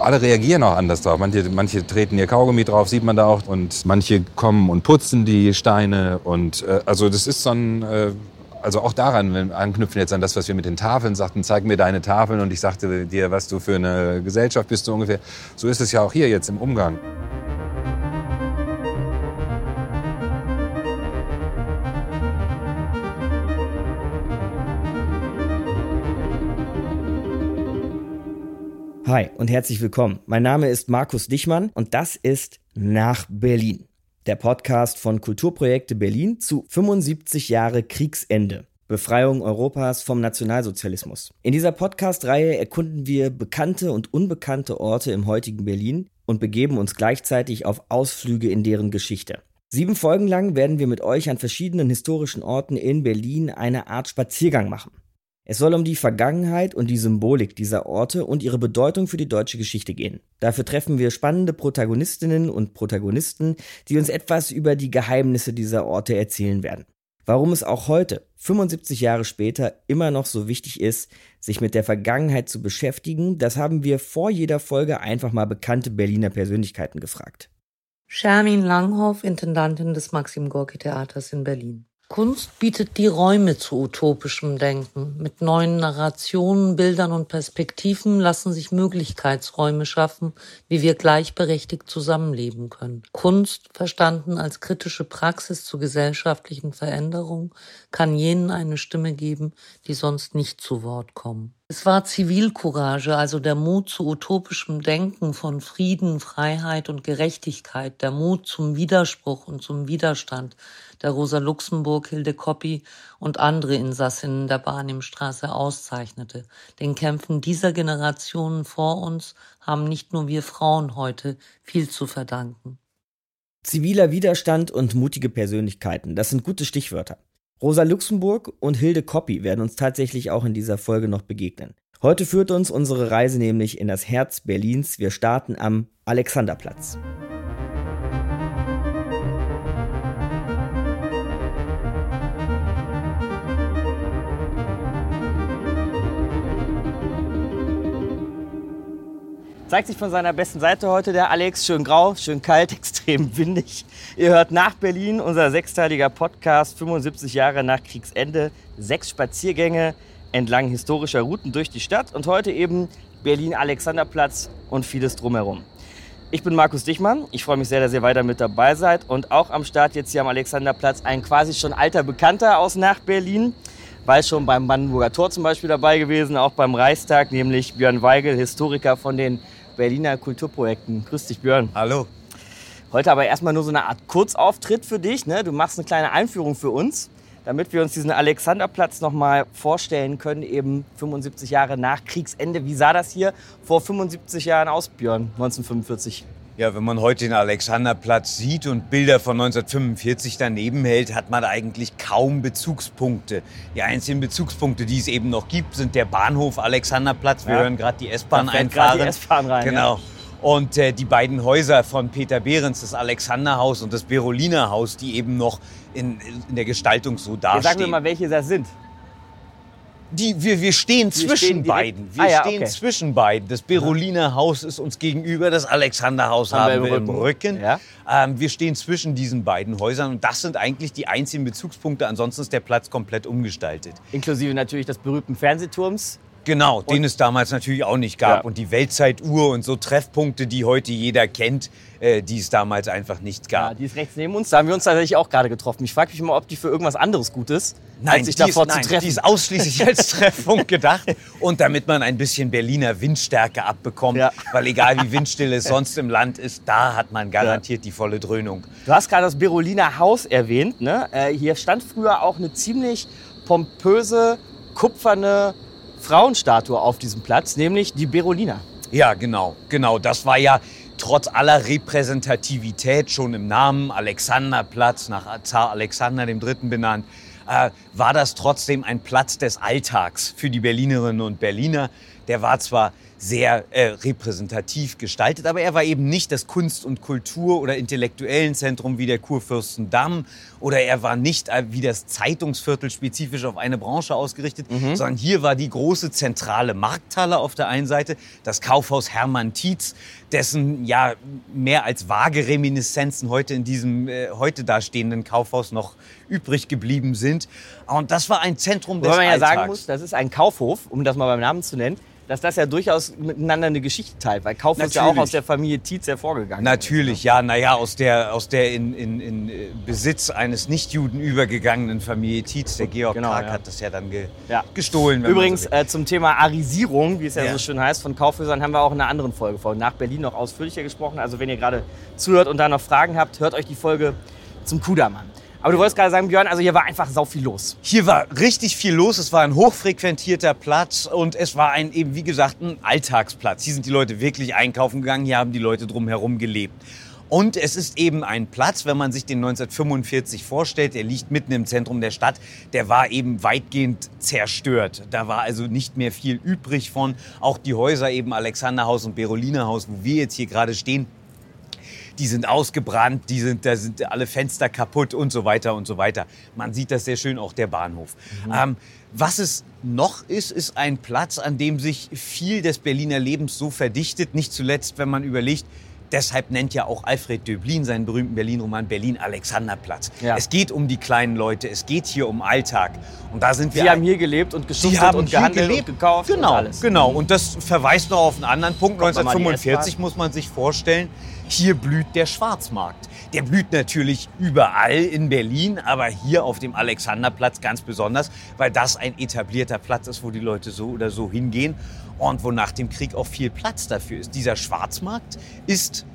alle reagieren auch anders drauf. Manche, manche treten ihr Kaugummi drauf, sieht man da auch. Und manche kommen und putzen die Steine. Und äh, also das ist so ein... Äh, also auch daran, wenn wir anknüpfen jetzt an das, was wir mit den Tafeln sagten, zeig mir deine Tafeln und ich sagte dir, was du für eine Gesellschaft bist du ungefähr. So ist es ja auch hier jetzt im Umgang. Hi und herzlich willkommen. Mein Name ist Markus Dichmann und das ist Nach Berlin. Der Podcast von Kulturprojekte Berlin zu 75 Jahre Kriegsende. Befreiung Europas vom Nationalsozialismus. In dieser Podcast-Reihe erkunden wir bekannte und unbekannte Orte im heutigen Berlin und begeben uns gleichzeitig auf Ausflüge in deren Geschichte. Sieben Folgen lang werden wir mit euch an verschiedenen historischen Orten in Berlin eine Art Spaziergang machen. Es soll um die Vergangenheit und die Symbolik dieser Orte und ihre Bedeutung für die deutsche Geschichte gehen. Dafür treffen wir spannende Protagonistinnen und Protagonisten, die uns etwas über die Geheimnisse dieser Orte erzählen werden. Warum es auch heute, 75 Jahre später, immer noch so wichtig ist, sich mit der Vergangenheit zu beschäftigen, das haben wir vor jeder Folge einfach mal bekannte Berliner Persönlichkeiten gefragt. Shermin Langhoff, Intendantin des Maxim Gorki Theaters in Berlin. Kunst bietet die Räume zu utopischem Denken. Mit neuen Narrationen, Bildern und Perspektiven lassen sich Möglichkeitsräume schaffen, wie wir gleichberechtigt zusammenleben können. Kunst, verstanden als kritische Praxis zur gesellschaftlichen Veränderung, kann jenen eine Stimme geben, die sonst nicht zu Wort kommen. Es war Zivilcourage, also der Mut zu utopischem Denken von Frieden, Freiheit und Gerechtigkeit, der Mut zum Widerspruch und zum Widerstand, der Rosa Luxemburg, Hilde Koppi und andere Insassinnen der Barnimstraße auszeichnete. Den Kämpfen dieser Generationen vor uns haben nicht nur wir Frauen heute viel zu verdanken. Ziviler Widerstand und mutige Persönlichkeiten, das sind gute Stichwörter. Rosa Luxemburg und Hilde Koppi werden uns tatsächlich auch in dieser Folge noch begegnen. Heute führt uns unsere Reise nämlich in das Herz Berlins. Wir starten am Alexanderplatz. Zeigt sich von seiner besten Seite heute der Alex. Schön grau, schön kalt, extrem windig. Ihr hört nach Berlin, unser sechsteiliger Podcast, 75 Jahre nach Kriegsende. Sechs Spaziergänge entlang historischer Routen durch die Stadt und heute eben Berlin-Alexanderplatz und vieles drumherum. Ich bin Markus Dichmann. Ich freue mich sehr, dass ihr weiter mit dabei seid. Und auch am Start jetzt hier am Alexanderplatz ein quasi schon alter Bekannter aus nach Berlin weil schon beim Brandenburger Tor zum Beispiel dabei gewesen, auch beim Reichstag, nämlich Björn Weigel, Historiker von den Berliner Kulturprojekten. Grüß dich, Björn. Hallo. Heute aber erstmal nur so eine Art Kurzauftritt für dich. Ne? Du machst eine kleine Einführung für uns, damit wir uns diesen Alexanderplatz noch mal vorstellen können, eben 75 Jahre nach Kriegsende. Wie sah das hier vor 75 Jahren aus, Björn, 1945? Ja, wenn man heute den Alexanderplatz sieht und Bilder von 1945 daneben hält, hat man eigentlich kaum Bezugspunkte. Die einzigen Bezugspunkte, die es eben noch gibt, sind der Bahnhof Alexanderplatz. Wir ja. hören gerade die S-Bahn einfahren. Die S-Bahn rein. Genau. Ja. Und äh, die beiden Häuser von Peter Behrens, das Alexanderhaus und das Beroliner Haus, die eben noch in, in der Gestaltung so dastehen. Ja, sagen wir mal, welche das sind. Die, wir, wir stehen wir zwischen stehen beiden. Wir ah, ja, stehen okay. zwischen beiden. Das Beroliner Haus ist uns gegenüber, das Alexanderhaus haben, haben wir im Rücken. Rücken. Ja? Ähm, wir stehen zwischen diesen beiden Häusern und das sind eigentlich die einzigen Bezugspunkte. Ansonsten ist der Platz komplett umgestaltet. Inklusive natürlich des berühmten Fernsehturms. Genau, und den es damals natürlich auch nicht gab. Ja. Und die Weltzeituhr und so Treffpunkte, die heute jeder kennt, äh, die es damals einfach nicht gab. Ja, die ist rechts neben uns. Da haben wir uns tatsächlich auch gerade getroffen. Ich frage mich mal, ob die für irgendwas anderes gut ist, nein, als sich davor ist, zu nein, treffen. Die ist ausschließlich als Treffpunkt gedacht. Und damit man ein bisschen Berliner Windstärke abbekommt. Ja. Weil egal wie windstill es sonst im Land ist, da hat man garantiert die volle Dröhnung. Du hast gerade das Beroliner Haus erwähnt. Ne? Äh, hier stand früher auch eine ziemlich pompöse, kupferne Frauenstatue auf diesem Platz, nämlich die Berolina. Ja, genau, genau. Das war ja trotz aller Repräsentativität schon im Namen Alexanderplatz nach Zar Alexander III. benannt, äh, war das trotzdem ein Platz des Alltags für die Berlinerinnen und Berliner. Der war zwar sehr äh, repräsentativ gestaltet. Aber er war eben nicht das Kunst- und Kultur- oder intellektuellen Zentrum wie der Kurfürstendamm oder er war nicht äh, wie das Zeitungsviertel spezifisch auf eine Branche ausgerichtet, mhm. sondern hier war die große zentrale Markthalle auf der einen Seite, das Kaufhaus Hermann Tietz, dessen ja mehr als vage Reminiszenzen heute in diesem äh, heute dastehenden Kaufhaus noch übrig geblieben sind. Und das war ein Zentrum des Wobei man ja sagen muss, das ist ein Kaufhof, um das mal beim Namen zu nennen dass das ja durchaus miteinander eine Geschichte teilt, weil Kauf ist ja auch aus der Familie Tietz hervorgegangen. Natürlich, ist, ne? ja, naja, aus der, aus der in, in, in äh, Besitz eines Nichtjuden übergegangenen Familie Tietz, der Georg genau, Karg ja. hat das ja dann ge ja. gestohlen. Übrigens so äh, zum Thema Arisierung, wie es ja, ja, so schön heißt, von Kaufhäusern haben wir auch in einer anderen Folge von nach Berlin noch ausführlicher gesprochen. Also wenn ihr gerade zuhört und da noch Fragen habt, hört euch die Folge zum Kudamann. Aber du wolltest gerade sagen, Björn, also hier war einfach sau viel los. Hier war richtig viel los. Es war ein hochfrequentierter Platz und es war ein eben, wie gesagt, ein Alltagsplatz. Hier sind die Leute wirklich einkaufen gegangen. Hier haben die Leute drumherum gelebt. Und es ist eben ein Platz, wenn man sich den 1945 vorstellt, der liegt mitten im Zentrum der Stadt, der war eben weitgehend zerstört. Da war also nicht mehr viel übrig von. Auch die Häuser eben Alexanderhaus und Berolinerhaus, wo wir jetzt hier gerade stehen, die sind ausgebrannt, die sind, da sind alle Fenster kaputt und so weiter und so weiter. Man sieht das sehr schön, auch der Bahnhof. Mhm. Ähm, was es noch ist, ist ein Platz, an dem sich viel des Berliner Lebens so verdichtet, nicht zuletzt, wenn man überlegt, Deshalb nennt ja auch Alfred Döblin seinen berühmten Berlin-Roman Berlin Alexanderplatz. Ja. Es geht um die kleinen Leute, es geht hier um Alltag. Und da sind wir. Sie haben hier gelebt und geschuftet und gehandelt gelebt. und gekauft genau, und alles. Genau, und das verweist noch auf einen anderen Punkt. 1945 muss man sich vorstellen, hier blüht der Schwarzmarkt. Der blüht natürlich überall in Berlin, aber hier auf dem Alexanderplatz ganz besonders, weil das ein etablierter Platz ist, wo die Leute so oder so hingehen und wo nach dem Krieg auch viel Platz dafür ist. Dieser Schwarzmarkt ist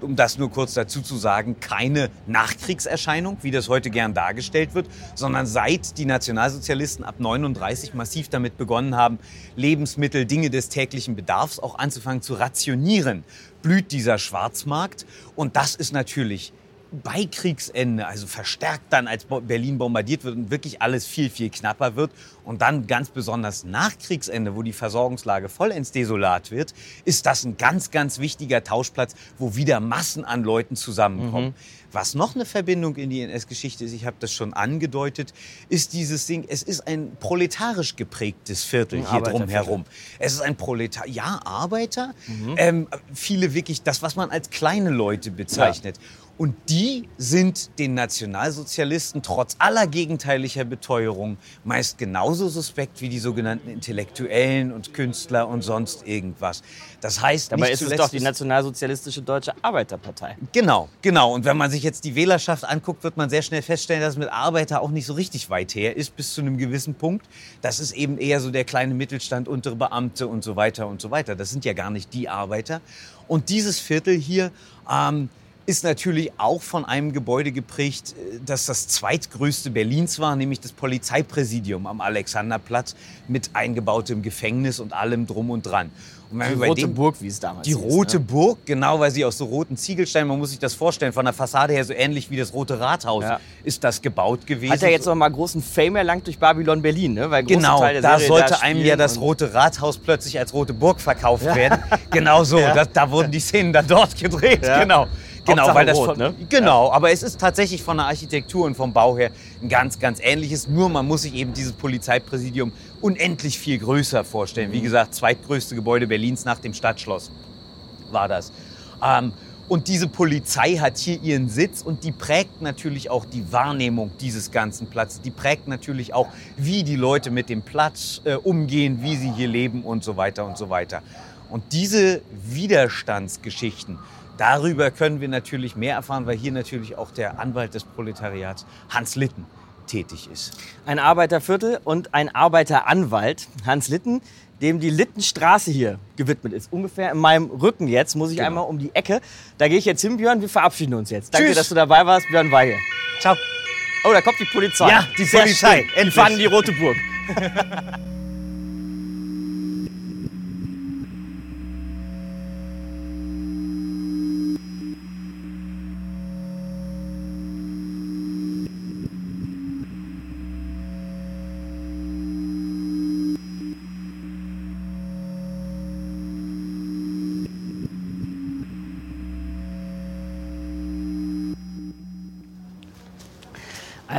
um das nur kurz dazu zu sagen, keine Nachkriegserscheinung, wie das heute gern dargestellt wird, sondern seit die Nationalsozialisten ab 39 massiv damit begonnen haben, Lebensmittel, Dinge des täglichen Bedarfs auch anzufangen zu rationieren, blüht dieser Schwarzmarkt. Und das ist natürlich bei Kriegsende, also verstärkt dann, als Berlin bombardiert wird und wirklich alles viel, viel knapper wird und dann ganz besonders nach Kriegsende, wo die Versorgungslage vollends desolat wird, ist das ein ganz, ganz wichtiger Tauschplatz, wo wieder Massen an Leuten zusammenkommen. Mhm. Was noch eine Verbindung in die NS-Geschichte ist, ich habe das schon angedeutet, ist dieses Ding, es ist ein proletarisch geprägtes Viertel ein hier drumherum. Es ist ein Proletar, ja, Arbeiter, mhm. ähm, viele wirklich das, was man als kleine Leute bezeichnet. Ja. Und die sind den Nationalsozialisten trotz aller gegenteiliger Beteuerung meist genauso suspekt wie die sogenannten Intellektuellen und Künstler und sonst irgendwas. Das heißt, dabei ist es doch die nationalsozialistische Deutsche Arbeiterpartei. Genau, genau. Und wenn man sich jetzt die Wählerschaft anguckt, wird man sehr schnell feststellen, dass es mit Arbeiter auch nicht so richtig weit her ist bis zu einem gewissen Punkt. Das ist eben eher so der kleine Mittelstand, untere Beamte und so weiter und so weiter. Das sind ja gar nicht die Arbeiter. Und dieses Viertel hier ähm, ist natürlich auch von einem Gebäude geprägt, äh, das das zweitgrößte Berlins war, nämlich das Polizeipräsidium am Alexanderplatz mit eingebautem Gefängnis und allem drum und dran. Und die Rote den, Burg, wie es damals Die hieß, Rote ne? Burg, genau, weil sie aus so roten Ziegelsteinen, man muss sich das vorstellen, von der Fassade her so ähnlich wie das Rote Rathaus ja. ist das gebaut gewesen. Hat ja jetzt noch mal großen Fame erlangt durch Babylon Berlin, ne? Weil genau, da sollte da einem ja das Rote Rathaus plötzlich als Rote Burg verkauft ja. werden. genau so, ja. da, da, wurden die Szenen dann dort gedreht, genau. Genau, weil das rot, von, ne? genau, aber es ist tatsächlich von der Architektur und vom Bau her ein ganz, ganz ähnliches. Nur man muss sich eben dieses Polizeipräsidium unendlich viel größer vorstellen. Wie mhm. gesagt, zweitgrößte Gebäude Berlins nach dem Stadtschloss war das. Ähm, und diese Polizei hat hier ihren Sitz und die prägt natürlich auch die Wahrnehmung dieses ganzen Platzes. Die prägt natürlich auch, wie die Leute mit dem Platz äh, umgehen, wie sie hier leben und so weiter und so weiter. Und diese Widerstandsgeschichten, Darüber können wir natürlich mehr erfahren, weil hier natürlich auch der Anwalt des Proletariats Hans Litten tätig ist. Ein Arbeiterviertel und ein Arbeiteranwalt, Hans Litten, dem die Littenstraße hier gewidmet ist. Ungefähr in meinem Rücken jetzt, muss ich genau. einmal um die Ecke. Da gehe ich jetzt hin, Björn. Wir verabschieden uns jetzt. Danke, Tschüss. dass du dabei warst, Björn Weige. Ciao. Oh, da kommt die Polizei. Ja, die Polizei. Die fahren die Rote Burg.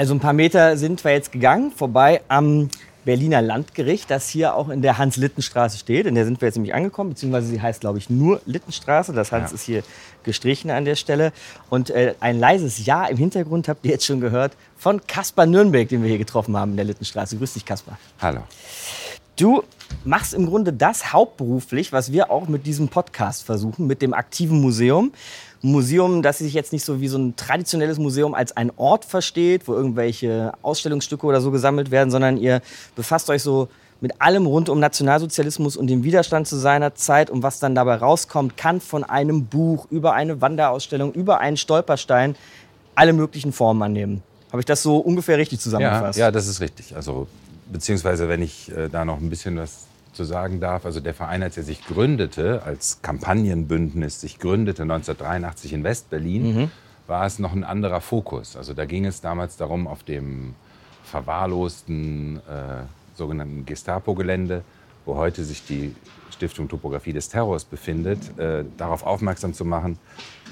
Also ein paar Meter sind wir jetzt gegangen, vorbei am Berliner Landgericht, das hier auch in der Hans-Litten-Straße steht. In der sind wir jetzt nämlich angekommen, beziehungsweise sie heißt, glaube ich, nur Littenstraße. Das Hans ja. ist hier gestrichen an der Stelle. Und äh, ein leises Ja im Hintergrund habt ihr jetzt schon gehört von Kaspar Nürnberg, den wir hier getroffen haben in der Littenstraße. Grüß dich, Kaspar. Hallo. Du machst im Grunde das hauptberuflich, was wir auch mit diesem Podcast versuchen, mit dem aktiven Museum. Museum, das sich jetzt nicht so wie so ein traditionelles Museum als ein Ort versteht, wo irgendwelche Ausstellungsstücke oder so gesammelt werden, sondern ihr befasst euch so mit allem rund um Nationalsozialismus und den Widerstand zu seiner Zeit und was dann dabei rauskommt, kann von einem Buch über eine Wanderausstellung, über einen Stolperstein alle möglichen Formen annehmen. Habe ich das so ungefähr richtig zusammengefasst? Ja, ja das ist richtig. Also beziehungsweise wenn ich äh, da noch ein bisschen was zu sagen darf, also der Verein, als er sich gründete, als Kampagnenbündnis sich gründete 1983 in Westberlin, mhm. war es noch ein anderer Fokus. Also da ging es damals darum, auf dem verwahrlosten äh, sogenannten Gestapo-Gelände, wo heute sich die Stiftung Topographie des Terrors befindet, äh, darauf aufmerksam zu machen,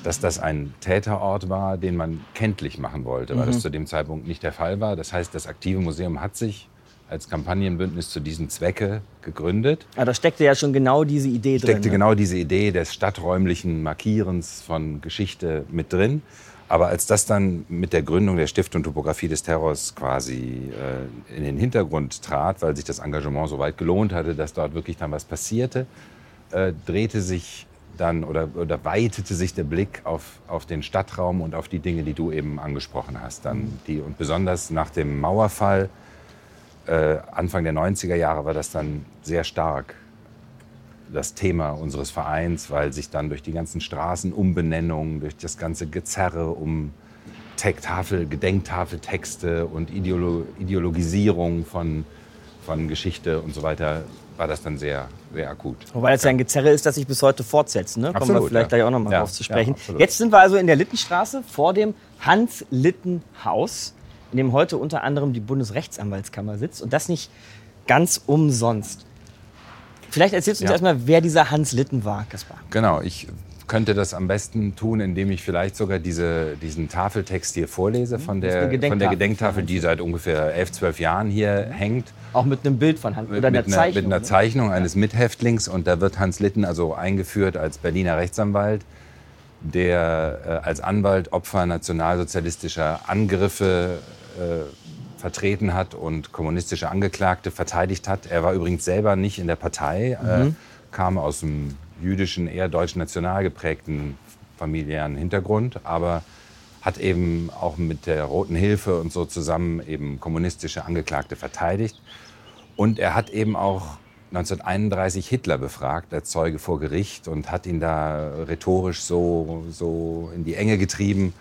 dass das ein Täterort war, den man kenntlich machen wollte, weil mhm. das zu dem Zeitpunkt nicht der Fall war. Das heißt, das aktive Museum hat sich als Kampagnenbündnis zu diesem Zwecke gegründet. Ja, da steckte ja schon genau diese Idee drin. Steckte ne? genau diese Idee des stadträumlichen Markierens von Geschichte mit drin. Aber als das dann mit der Gründung der Stiftung Topographie des Terrors quasi äh, in den Hintergrund trat, weil sich das Engagement so weit gelohnt hatte, dass dort wirklich dann was passierte, äh, drehte sich dann oder, oder weitete sich der Blick auf, auf den Stadtraum und auf die Dinge, die du eben angesprochen hast. Dann die, und besonders nach dem Mauerfall äh, Anfang der 90er Jahre war das dann sehr stark das Thema unseres Vereins, weil sich dann durch die ganzen Straßenumbenennungen, durch das ganze Gezerre um Tafel, Gedenktafeltexte und Ideolo Ideologisierung von, von Geschichte und so weiter war das dann sehr, sehr akut. Wobei es ja ein Gezerre ist, das sich bis heute fortsetzt. Ne? Kommen wir vielleicht ja. gleich auch noch mal ja, drauf zu sprechen. Ja, Jetzt sind wir also in der Littenstraße vor dem Hans-Litten-Haus in dem heute unter anderem die Bundesrechtsanwaltskammer sitzt. Und das nicht ganz umsonst. Vielleicht erzählst du uns ja. erstmal, wer dieser Hans Litten war, Kaspar. Genau, ich könnte das am besten tun, indem ich vielleicht sogar diese, diesen Tafeltext hier vorlese von der, von der Gedenktafel, die seit ungefähr elf, zwölf Jahren hier hängt. Auch mit einem Bild von Hans oder mit, einer Zeichnung. Mit einer ne? Zeichnung ne? eines Mithäftlings und da wird Hans Litten also eingeführt als Berliner Rechtsanwalt der äh, als Anwalt Opfer nationalsozialistischer Angriffe vertreten hat und kommunistische Angeklagte verteidigt hat. Er war übrigens selber nicht in der Partei, äh, mhm. äh, kam aus einem jüdischen, eher deutsch-national geprägten familiären Hintergrund, aber hat eben auch mit der Roten Hilfe und so zusammen eben kommunistische Angeklagte verteidigt. Und er hat eben auch 1931 Hitler befragt als Zeuge vor Gericht und hat ihn da rhetorisch so, so in die Enge getrieben,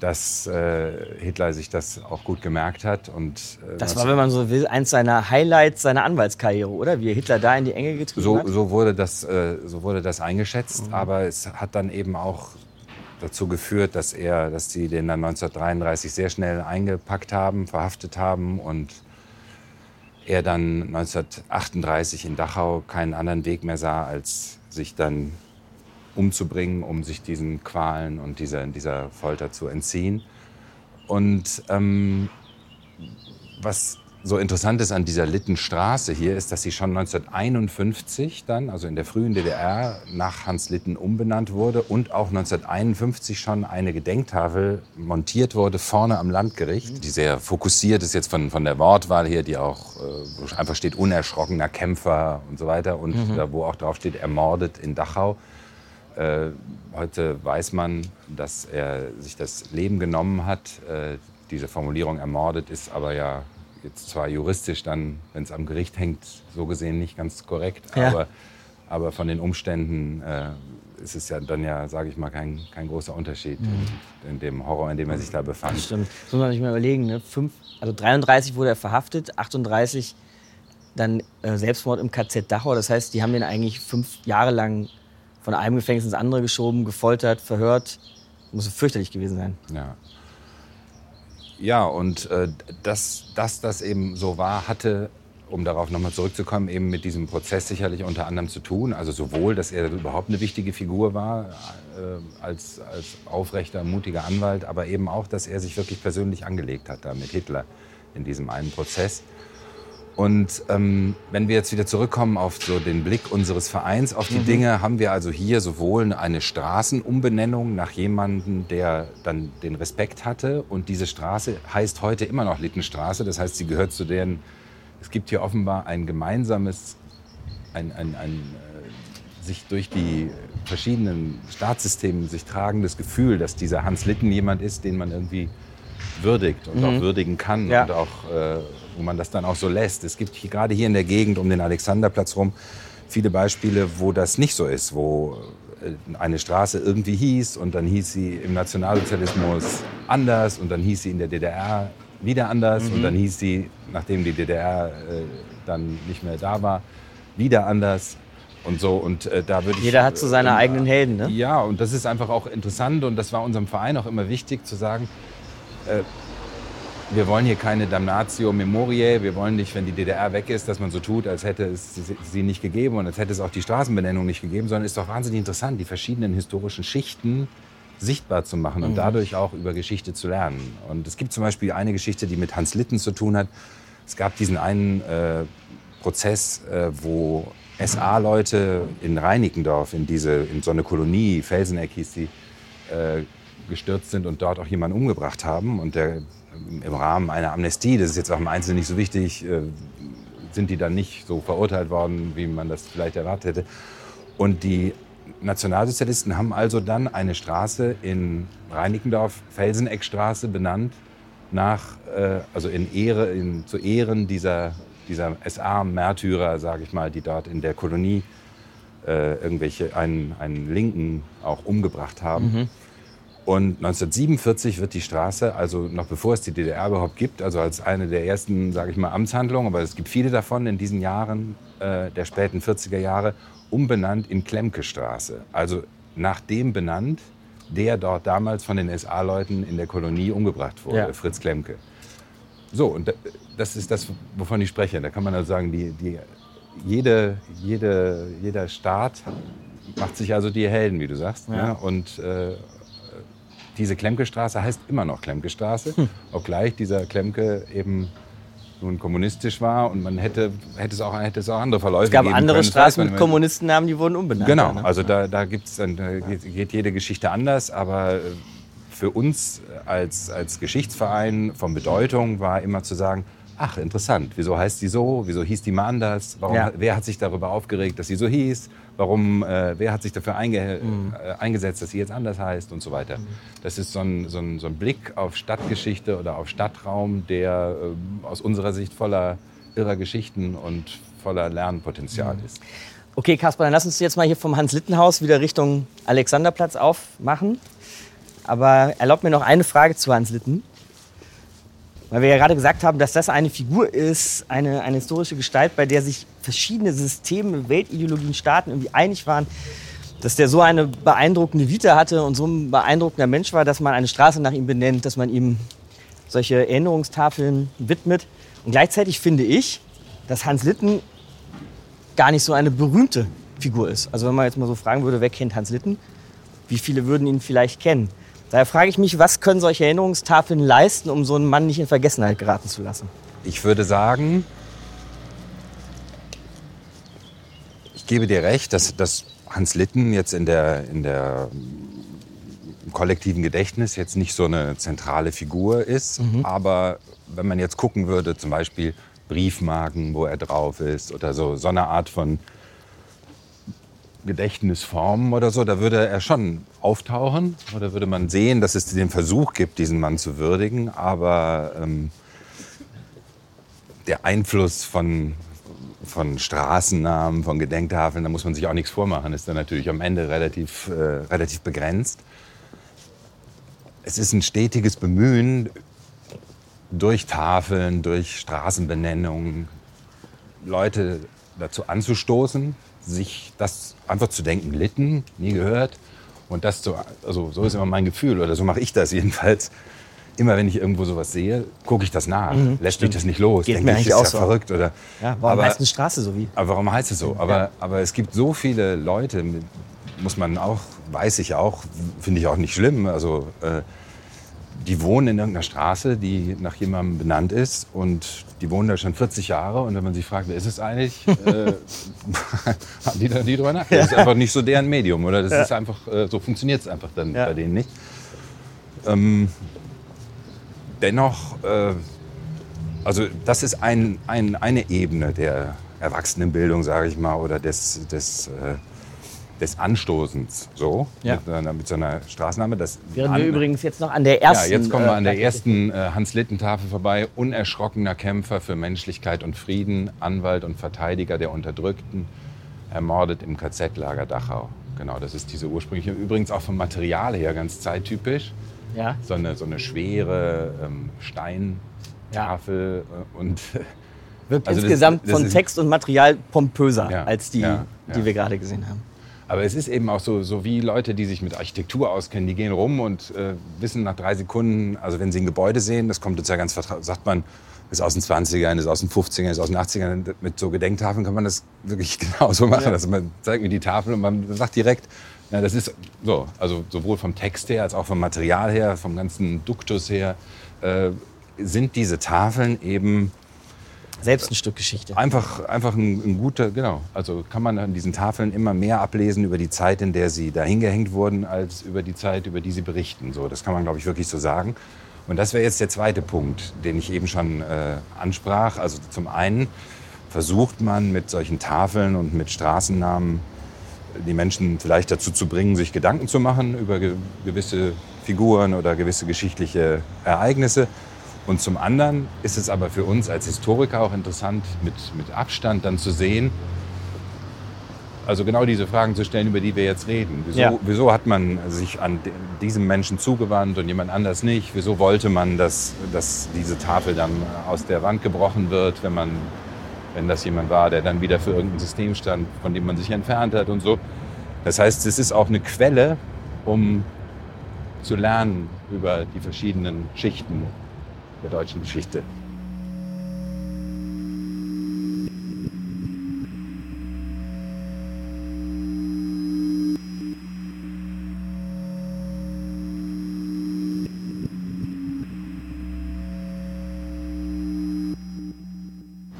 dass äh, Hitler sich das auch gut gemerkt hat. Und, äh, das war, wenn man so will, eins seiner Highlights seiner Anwaltskarriere, oder? Wie Hitler da in die Enge getrieben so, hat? So wurde das, äh, so wurde das eingeschätzt, mhm. aber es hat dann eben auch dazu geführt, dass er, dass die den dann 1933 sehr schnell eingepackt haben, verhaftet haben und er dann 1938 in Dachau keinen anderen Weg mehr sah, als sich dann umzubringen, um sich diesen Qualen und dieser, dieser Folter zu entziehen. Und ähm, was so interessant ist an dieser Littenstraße hier, ist, dass sie schon 1951 dann, also in der frühen DDR, nach Hans Litten umbenannt wurde und auch 1951 schon eine Gedenktafel montiert wurde vorne am Landgericht, die sehr fokussiert ist jetzt von, von der Wortwahl her, die auch äh, einfach steht unerschrockener Kämpfer und so weiter und mhm. da, wo auch drauf steht ermordet in Dachau. Äh, heute weiß man, dass er sich das Leben genommen hat. Äh, diese Formulierung ermordet ist aber ja jetzt zwar juristisch dann, wenn es am Gericht hängt, so gesehen nicht ganz korrekt, ja. aber, aber von den Umständen äh, ist es ja dann ja, sage ich mal, kein, kein großer Unterschied mhm. in, in, dem Horror, in dem er sich da befand. Das stimmt. Das muss man sich mal überlegen. Ne? Fünf, also 33 wurde er verhaftet, 38 dann äh, Selbstmord im KZ Dachau. Das heißt, die haben den eigentlich fünf Jahre lang von einem Gefängnis ins andere geschoben, gefoltert, verhört. Muss fürchterlich gewesen sein. Ja. Ja, und äh, dass, dass das eben so war, hatte um darauf nochmal zurückzukommen, eben mit diesem Prozess sicherlich unter anderem zu tun. Also sowohl, dass er überhaupt eine wichtige Figur war äh, als, als aufrechter, mutiger Anwalt, aber eben auch, dass er sich wirklich persönlich angelegt hat da mit Hitler in diesem einen Prozess. Und ähm, wenn wir jetzt wieder zurückkommen auf so den Blick unseres Vereins auf die mhm. Dinge, haben wir also hier sowohl eine Straßenumbenennung nach jemandem, der dann den Respekt hatte. Und diese Straße heißt heute immer noch Littenstraße. Das heißt, sie gehört zu deren es gibt hier offenbar ein gemeinsames, ein, ein, ein äh, sich durch die verschiedenen Staatssysteme sich tragendes Gefühl, dass dieser Hans Litten jemand ist, den man irgendwie würdigt und mhm. auch würdigen kann ja. und auch, äh, wo man das dann auch so lässt. Es gibt hier, gerade hier in der Gegend um den Alexanderplatz rum viele Beispiele, wo das nicht so ist, wo äh, eine Straße irgendwie hieß und dann hieß sie im Nationalsozialismus anders und dann hieß sie in der DDR wieder anders. Mhm. Und dann hieß sie, nachdem die DDR äh, dann nicht mehr da war, wieder anders. Und so, und äh, da würde ich. Jeder hat so seine äh, eigenen Helden, ne? Ja, und das ist einfach auch interessant und das war unserem Verein auch immer wichtig zu sagen, äh, wir wollen hier keine Damnatio Memoriae, wir wollen nicht, wenn die DDR weg ist, dass man so tut, als hätte es sie nicht gegeben und als hätte es auch die Straßenbenennung nicht gegeben, sondern es ist doch wahnsinnig interessant, die verschiedenen historischen Schichten sichtbar zu machen und mhm. dadurch auch über Geschichte zu lernen. Und es gibt zum Beispiel eine Geschichte, die mit Hans Litten zu tun hat. Es gab diesen einen äh, Prozess, äh, wo SA-Leute in Reinickendorf, in, diese, in so eine Kolonie, Felseneck hieß die, äh, gestürzt sind und dort auch jemanden umgebracht haben. Und der, im Rahmen einer Amnestie, das ist jetzt auch im Einzelnen nicht so wichtig, äh, sind die dann nicht so verurteilt worden, wie man das vielleicht erwartet hätte. Und die Nationalsozialisten haben also dann eine Straße in Reinickendorf, Felseneckstraße, benannt, nach, äh, also in Ehre, in, zu Ehren dieser, dieser SA-Märtyrer, sage ich mal, die dort in der Kolonie äh, irgendwelche, einen, einen Linken auch umgebracht haben. Mhm. Und 1947 wird die Straße, also noch bevor es die DDR überhaupt gibt, also als eine der ersten, sage ich mal, Amtshandlungen, aber es gibt viele davon in diesen Jahren äh, der späten 40er Jahre, umbenannt in Klemke-Straße. Also nach dem benannt, der dort damals von den SA-Leuten in der Kolonie umgebracht wurde, ja. Fritz Klemke. So, und das ist das, wovon ich spreche. Da kann man also sagen, die, die, jede, jede, jeder Staat macht sich also die Helden, wie du sagst. Ja. Ja? Und äh, diese Klemke-Straße heißt immer noch Klemke-Straße, hm. obgleich dieser Klemke eben nun kommunistisch war und man hätte, hätte, es, auch, hätte es auch andere Verläufe Es gab andere können. Straßen mit Kommunistennamen, die wurden umbenannt. Genau, ne? also da, da, gibt's, da geht, geht jede Geschichte anders, aber äh, für uns als, als Geschichtsverein von Bedeutung war immer zu sagen, ach interessant, wieso heißt die so, wieso hieß die mal anders, Warum, ja. wer hat sich darüber aufgeregt, dass sie so hieß, warum, äh, wer hat sich dafür einge mhm. äh, eingesetzt, dass sie jetzt anders heißt und so weiter. Mhm. Das ist so ein, so, ein, so ein, Blick auf Stadtgeschichte oder auf Stadtraum, der äh, aus unserer Sicht voller irrer Geschichten und voller Lernpotenzial mhm. ist. Okay, Kasper, dann lass uns jetzt mal hier vom Hans-Litten-Haus wieder Richtung Alexanderplatz aufmachen. Aber erlaubt mir noch eine Frage zu Hans Litten. Weil wir ja gerade gesagt haben, dass das eine Figur ist, eine, eine historische Gestalt, bei der sich verschiedene Systeme, Weltideologien, Staaten irgendwie einig waren, dass der so eine beeindruckende Vita hatte und so ein beeindruckender Mensch war, dass man eine Straße nach ihm benennt, dass man ihm solche Erinnerungstafeln widmet. Und gleichzeitig finde ich, dass Hans Litten gar nicht so eine berühmte Figur ist. Also wenn man jetzt mal so fragen würde, wer kennt Hans Litten? Wie viele würden ihn vielleicht kennen? Daher frage ich mich, was können solche Erinnerungstafeln leisten, um so einen Mann nicht in Vergessenheit geraten zu lassen? Ich würde sagen, ich gebe dir recht, dass, dass Hans Litten jetzt in der, in der im kollektiven Gedächtnis jetzt nicht so eine zentrale Figur ist. Mhm. Aber wenn man jetzt gucken würde, zum Beispiel Briefmarken, wo er drauf ist oder so, so eine Art von Gedächtnisformen oder so, da würde er schon auftauchen oder würde man sehen, dass es den Versuch gibt, diesen Mann zu würdigen. Aber ähm, der Einfluss von, von Straßennamen, von Gedenktafeln, da muss man sich auch nichts vormachen, ist dann natürlich am Ende relativ, äh, relativ begrenzt. Es ist ein stetiges Bemühen, durch Tafeln, durch Straßenbenennungen Leute dazu anzustoßen, sich das einfach zu denken, Litten, nie gehört. Und das zu, also so ist immer mein Gefühl, oder so mache ich das jedenfalls, immer wenn ich irgendwo sowas sehe, gucke ich das nach. Mhm, Lässt stimmt. mich das nicht los. Geht Denke mir ich, ist auch ja so. verrückt. Oder, ja, warum aber, heißt eine Straße so wie? Aber warum heißt es so? Aber, ja. aber es gibt so viele Leute, muss man auch, weiß ich auch, finde ich auch nicht schlimm. Also äh, die wohnen in irgendeiner Straße, die nach jemandem benannt ist und die wohnen da schon 40 Jahre und wenn man sich fragt, wer ist es eigentlich, äh, haben die da nie drüber nachgedacht. Das ist einfach nicht so deren Medium oder das ja. ist einfach, äh, so funktioniert es einfach dann ja. bei denen nicht. Ähm, dennoch, äh, also das ist ein, ein, eine Ebene der Erwachsenenbildung, sage ich mal, oder des, des äh, des Anstoßens. So, ja. mit, einer, mit so einer Straßenname. Das Während wir übrigens jetzt noch an der ersten. Ja, jetzt kommen wir an der äh, ersten äh, Hans-Litten-Tafel vorbei. Unerschrockener Kämpfer für Menschlichkeit und Frieden, Anwalt und Verteidiger der Unterdrückten, ermordet im KZ-Lager Dachau. Genau, das ist diese ursprüngliche, übrigens auch vom Material her ganz zeittypisch. Ja. So eine, so eine schwere ähm, Steintafel ja. Äh, und wirkt also insgesamt das, das von Text und Material pompöser ja, als die, ja, die wir gerade gesehen haben. Aber es ist eben auch so, so wie Leute, die sich mit Architektur auskennen, die gehen rum und äh, wissen nach drei Sekunden, also wenn sie ein Gebäude sehen, das kommt uns ja ganz vertraut, sagt man, ist aus den 20ern, ist aus den 50ern, ist aus den 80ern. Mit so Gedenktafeln kann man das wirklich genauso machen. Ja. Also man zeigt mir die Tafel und man sagt direkt, ja, das ist so, also sowohl vom Text her als auch vom Material her, vom ganzen Duktus her, äh, sind diese Tafeln eben selbst ein Stück Geschichte. Einfach, einfach ein, ein, guter, genau. Also kann man an diesen Tafeln immer mehr ablesen über die Zeit, in der sie dahingehängt wurden, als über die Zeit, über die sie berichten. So, das kann man, glaube ich, wirklich so sagen. Und das wäre jetzt der zweite Punkt, den ich eben schon äh, ansprach. Also zum einen versucht man mit solchen Tafeln und mit Straßennamen die Menschen vielleicht dazu zu bringen, sich Gedanken zu machen über ge gewisse Figuren oder gewisse geschichtliche Ereignisse. Und zum anderen ist es aber für uns als Historiker auch interessant, mit, mit Abstand dann zu sehen, also genau diese Fragen zu stellen, über die wir jetzt reden. Wieso, ja. wieso hat man sich an diesem Menschen zugewandt und jemand anders nicht? Wieso wollte man, dass, dass diese Tafel dann aus der Wand gebrochen wird, wenn, man, wenn das jemand war, der dann wieder für irgendein System stand, von dem man sich entfernt hat und so? Das heißt, es ist auch eine Quelle, um zu lernen über die verschiedenen Schichten der deutschen Geschichte.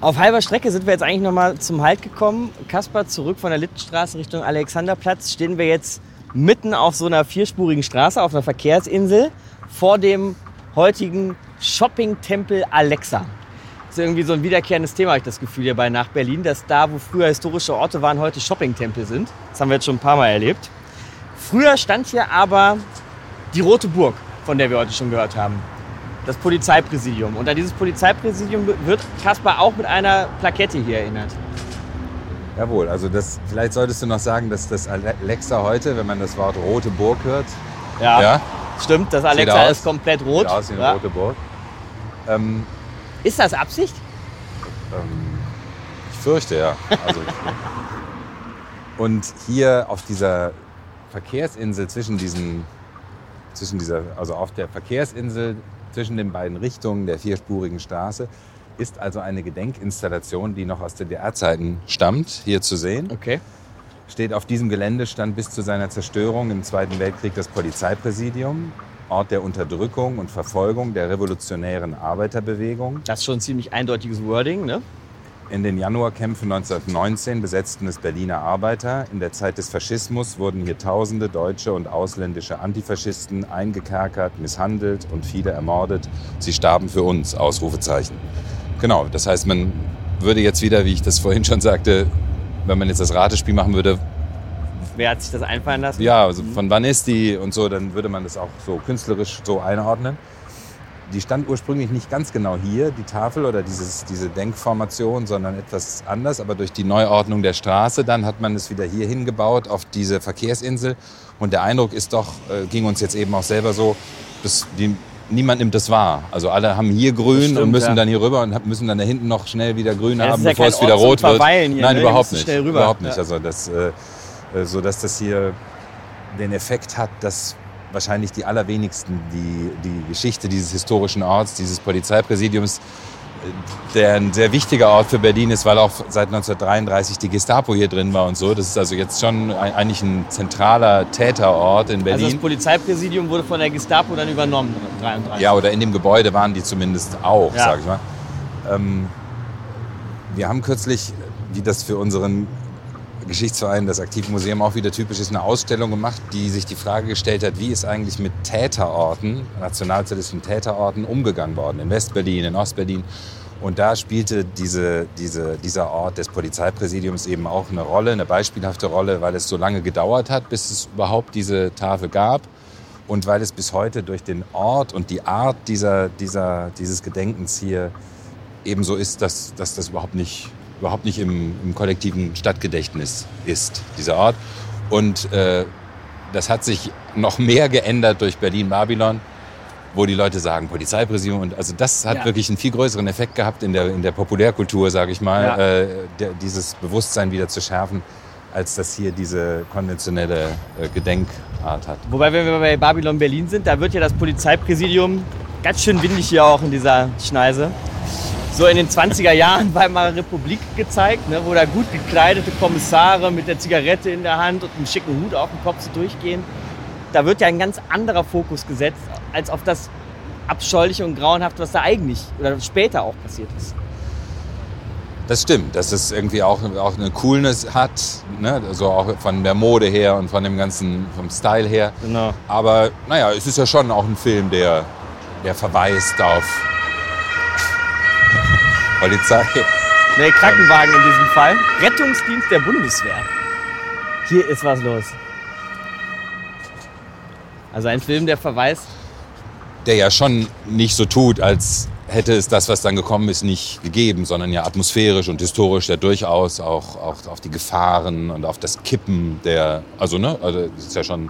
Auf halber Strecke sind wir jetzt eigentlich noch mal zum Halt gekommen. Kaspar, zurück von der Littenstraße Richtung Alexanderplatz stehen wir jetzt mitten auf so einer vierspurigen Straße, auf einer Verkehrsinsel, vor dem heutigen Shopping-Tempel Alexa. Das ist irgendwie so ein wiederkehrendes Thema, habe ich das Gefühl, hier bei nach Berlin, dass da, wo früher historische Orte waren, heute Shopping-Tempel sind. Das haben wir jetzt schon ein paar Mal erlebt. Früher stand hier aber die Rote Burg, von der wir heute schon gehört haben. Das Polizeipräsidium. Und an dieses Polizeipräsidium wird Kaspar auch mit einer Plakette hier erinnert. Jawohl, also das, vielleicht solltest du noch sagen, dass das Alexa heute, wenn man das Wort Rote Burg hört, ja. ja Stimmt, das Alexa ist komplett rot. Sieht aus wie eine ja. rote Burg. Ähm, ist das Absicht? Ähm, ich fürchte ja. Also, und hier auf dieser Verkehrsinsel zwischen diesen, zwischen dieser, also auf der Verkehrsinsel zwischen den beiden Richtungen der vierspurigen Straße ist also eine Gedenkinstallation, die noch aus DDR-Zeiten stammt, hier zu sehen. Okay steht auf diesem Gelände stand bis zu seiner Zerstörung im Zweiten Weltkrieg das Polizeipräsidium, Ort der Unterdrückung und Verfolgung der revolutionären Arbeiterbewegung. Das ist schon ein ziemlich eindeutiges Wording, ne? In den Januarkämpfen 1919 besetzten es Berliner Arbeiter. In der Zeit des Faschismus wurden hier tausende deutsche und ausländische Antifaschisten eingekerkert, misshandelt und viele ermordet. Sie starben für uns, Ausrufezeichen. Genau, das heißt, man würde jetzt wieder, wie ich das vorhin schon sagte, wenn man jetzt das Ratespiel machen würde. Wer hat sich das einfallen lassen? Ja, also von wann ist die und so, dann würde man das auch so künstlerisch so einordnen. Die stand ursprünglich nicht ganz genau hier, die Tafel oder dieses, diese Denkformation, sondern etwas anders. Aber durch die Neuordnung der Straße, dann hat man es wieder hier hingebaut auf diese Verkehrsinsel. Und der Eindruck ist doch, äh, ging uns jetzt eben auch selber so, dass die niemand nimmt das wahr. Also alle haben hier grün stimmt, und müssen ja. dann hier rüber und müssen dann da hinten noch schnell wieder grün ja, haben, bevor ja es wieder rot wird. Hier, Nein, ne? überhaupt nicht. Überhaupt nicht. Also das, äh, so dass das hier den Effekt hat, dass wahrscheinlich die allerwenigsten die, die Geschichte dieses historischen Orts, dieses Polizeipräsidiums der ein sehr wichtiger Ort für Berlin ist, weil auch seit 1933 die Gestapo hier drin war und so. Das ist also jetzt schon eigentlich ein zentraler Täterort in Berlin. Also das Polizeipräsidium wurde von der Gestapo dann übernommen, 1933? Ja, oder in dem Gebäude waren die zumindest auch, ja. sag ich mal. Ähm, wir haben kürzlich, wie das für unseren Geschichtsverein, das Aktivmuseum auch wieder typisch ist, eine Ausstellung gemacht, die sich die Frage gestellt hat, wie ist eigentlich mit Täterorten, nationalsozialistischen Täterorten umgegangen worden, in Westberlin, in Ostberlin. Und da spielte diese, diese, dieser Ort des Polizeipräsidiums eben auch eine Rolle, eine beispielhafte Rolle, weil es so lange gedauert hat, bis es überhaupt diese Tafel gab und weil es bis heute durch den Ort und die Art dieser, dieser, dieses Gedenkens hier eben so ist, dass, dass das überhaupt nicht überhaupt nicht im, im kollektiven Stadtgedächtnis ist, dieser Ort. Und äh, das hat sich noch mehr geändert durch Berlin-Babylon, wo die Leute sagen Polizeipräsidium. Und also das hat ja. wirklich einen viel größeren Effekt gehabt in der, in der Populärkultur, sage ich mal, ja. äh, der, dieses Bewusstsein wieder zu schärfen, als das hier diese konventionelle äh, Gedenkart hat. Wobei, wenn wir bei Babylon Berlin sind, da wird ja das Polizeipräsidium ganz schön windig hier auch in dieser Schneise so in den 20er Jahren Weimarer Republik gezeigt, ne, wo da gut gekleidete Kommissare mit der Zigarette in der Hand und einem schicken Hut auf dem Kopf so durchgehen. Da wird ja ein ganz anderer Fokus gesetzt, als auf das Abscheuliche und Grauenhafte, was da eigentlich oder später auch passiert ist. Das stimmt, dass es irgendwie auch, auch eine Coolness hat, ne? also auch von der Mode her und von dem ganzen, vom Style her. Genau. Aber naja, es ist ja schon auch ein Film, der, der verweist auf Polizei. Nee, Krankenwagen in diesem Fall. Rettungsdienst der Bundeswehr. Hier ist was los. Also ein Film, der verweist. Der ja schon nicht so tut, als hätte es das, was dann gekommen ist, nicht gegeben, sondern ja atmosphärisch und historisch ja durchaus auch, auch auf die Gefahren und auf das Kippen der, also ne, also das ist ja schon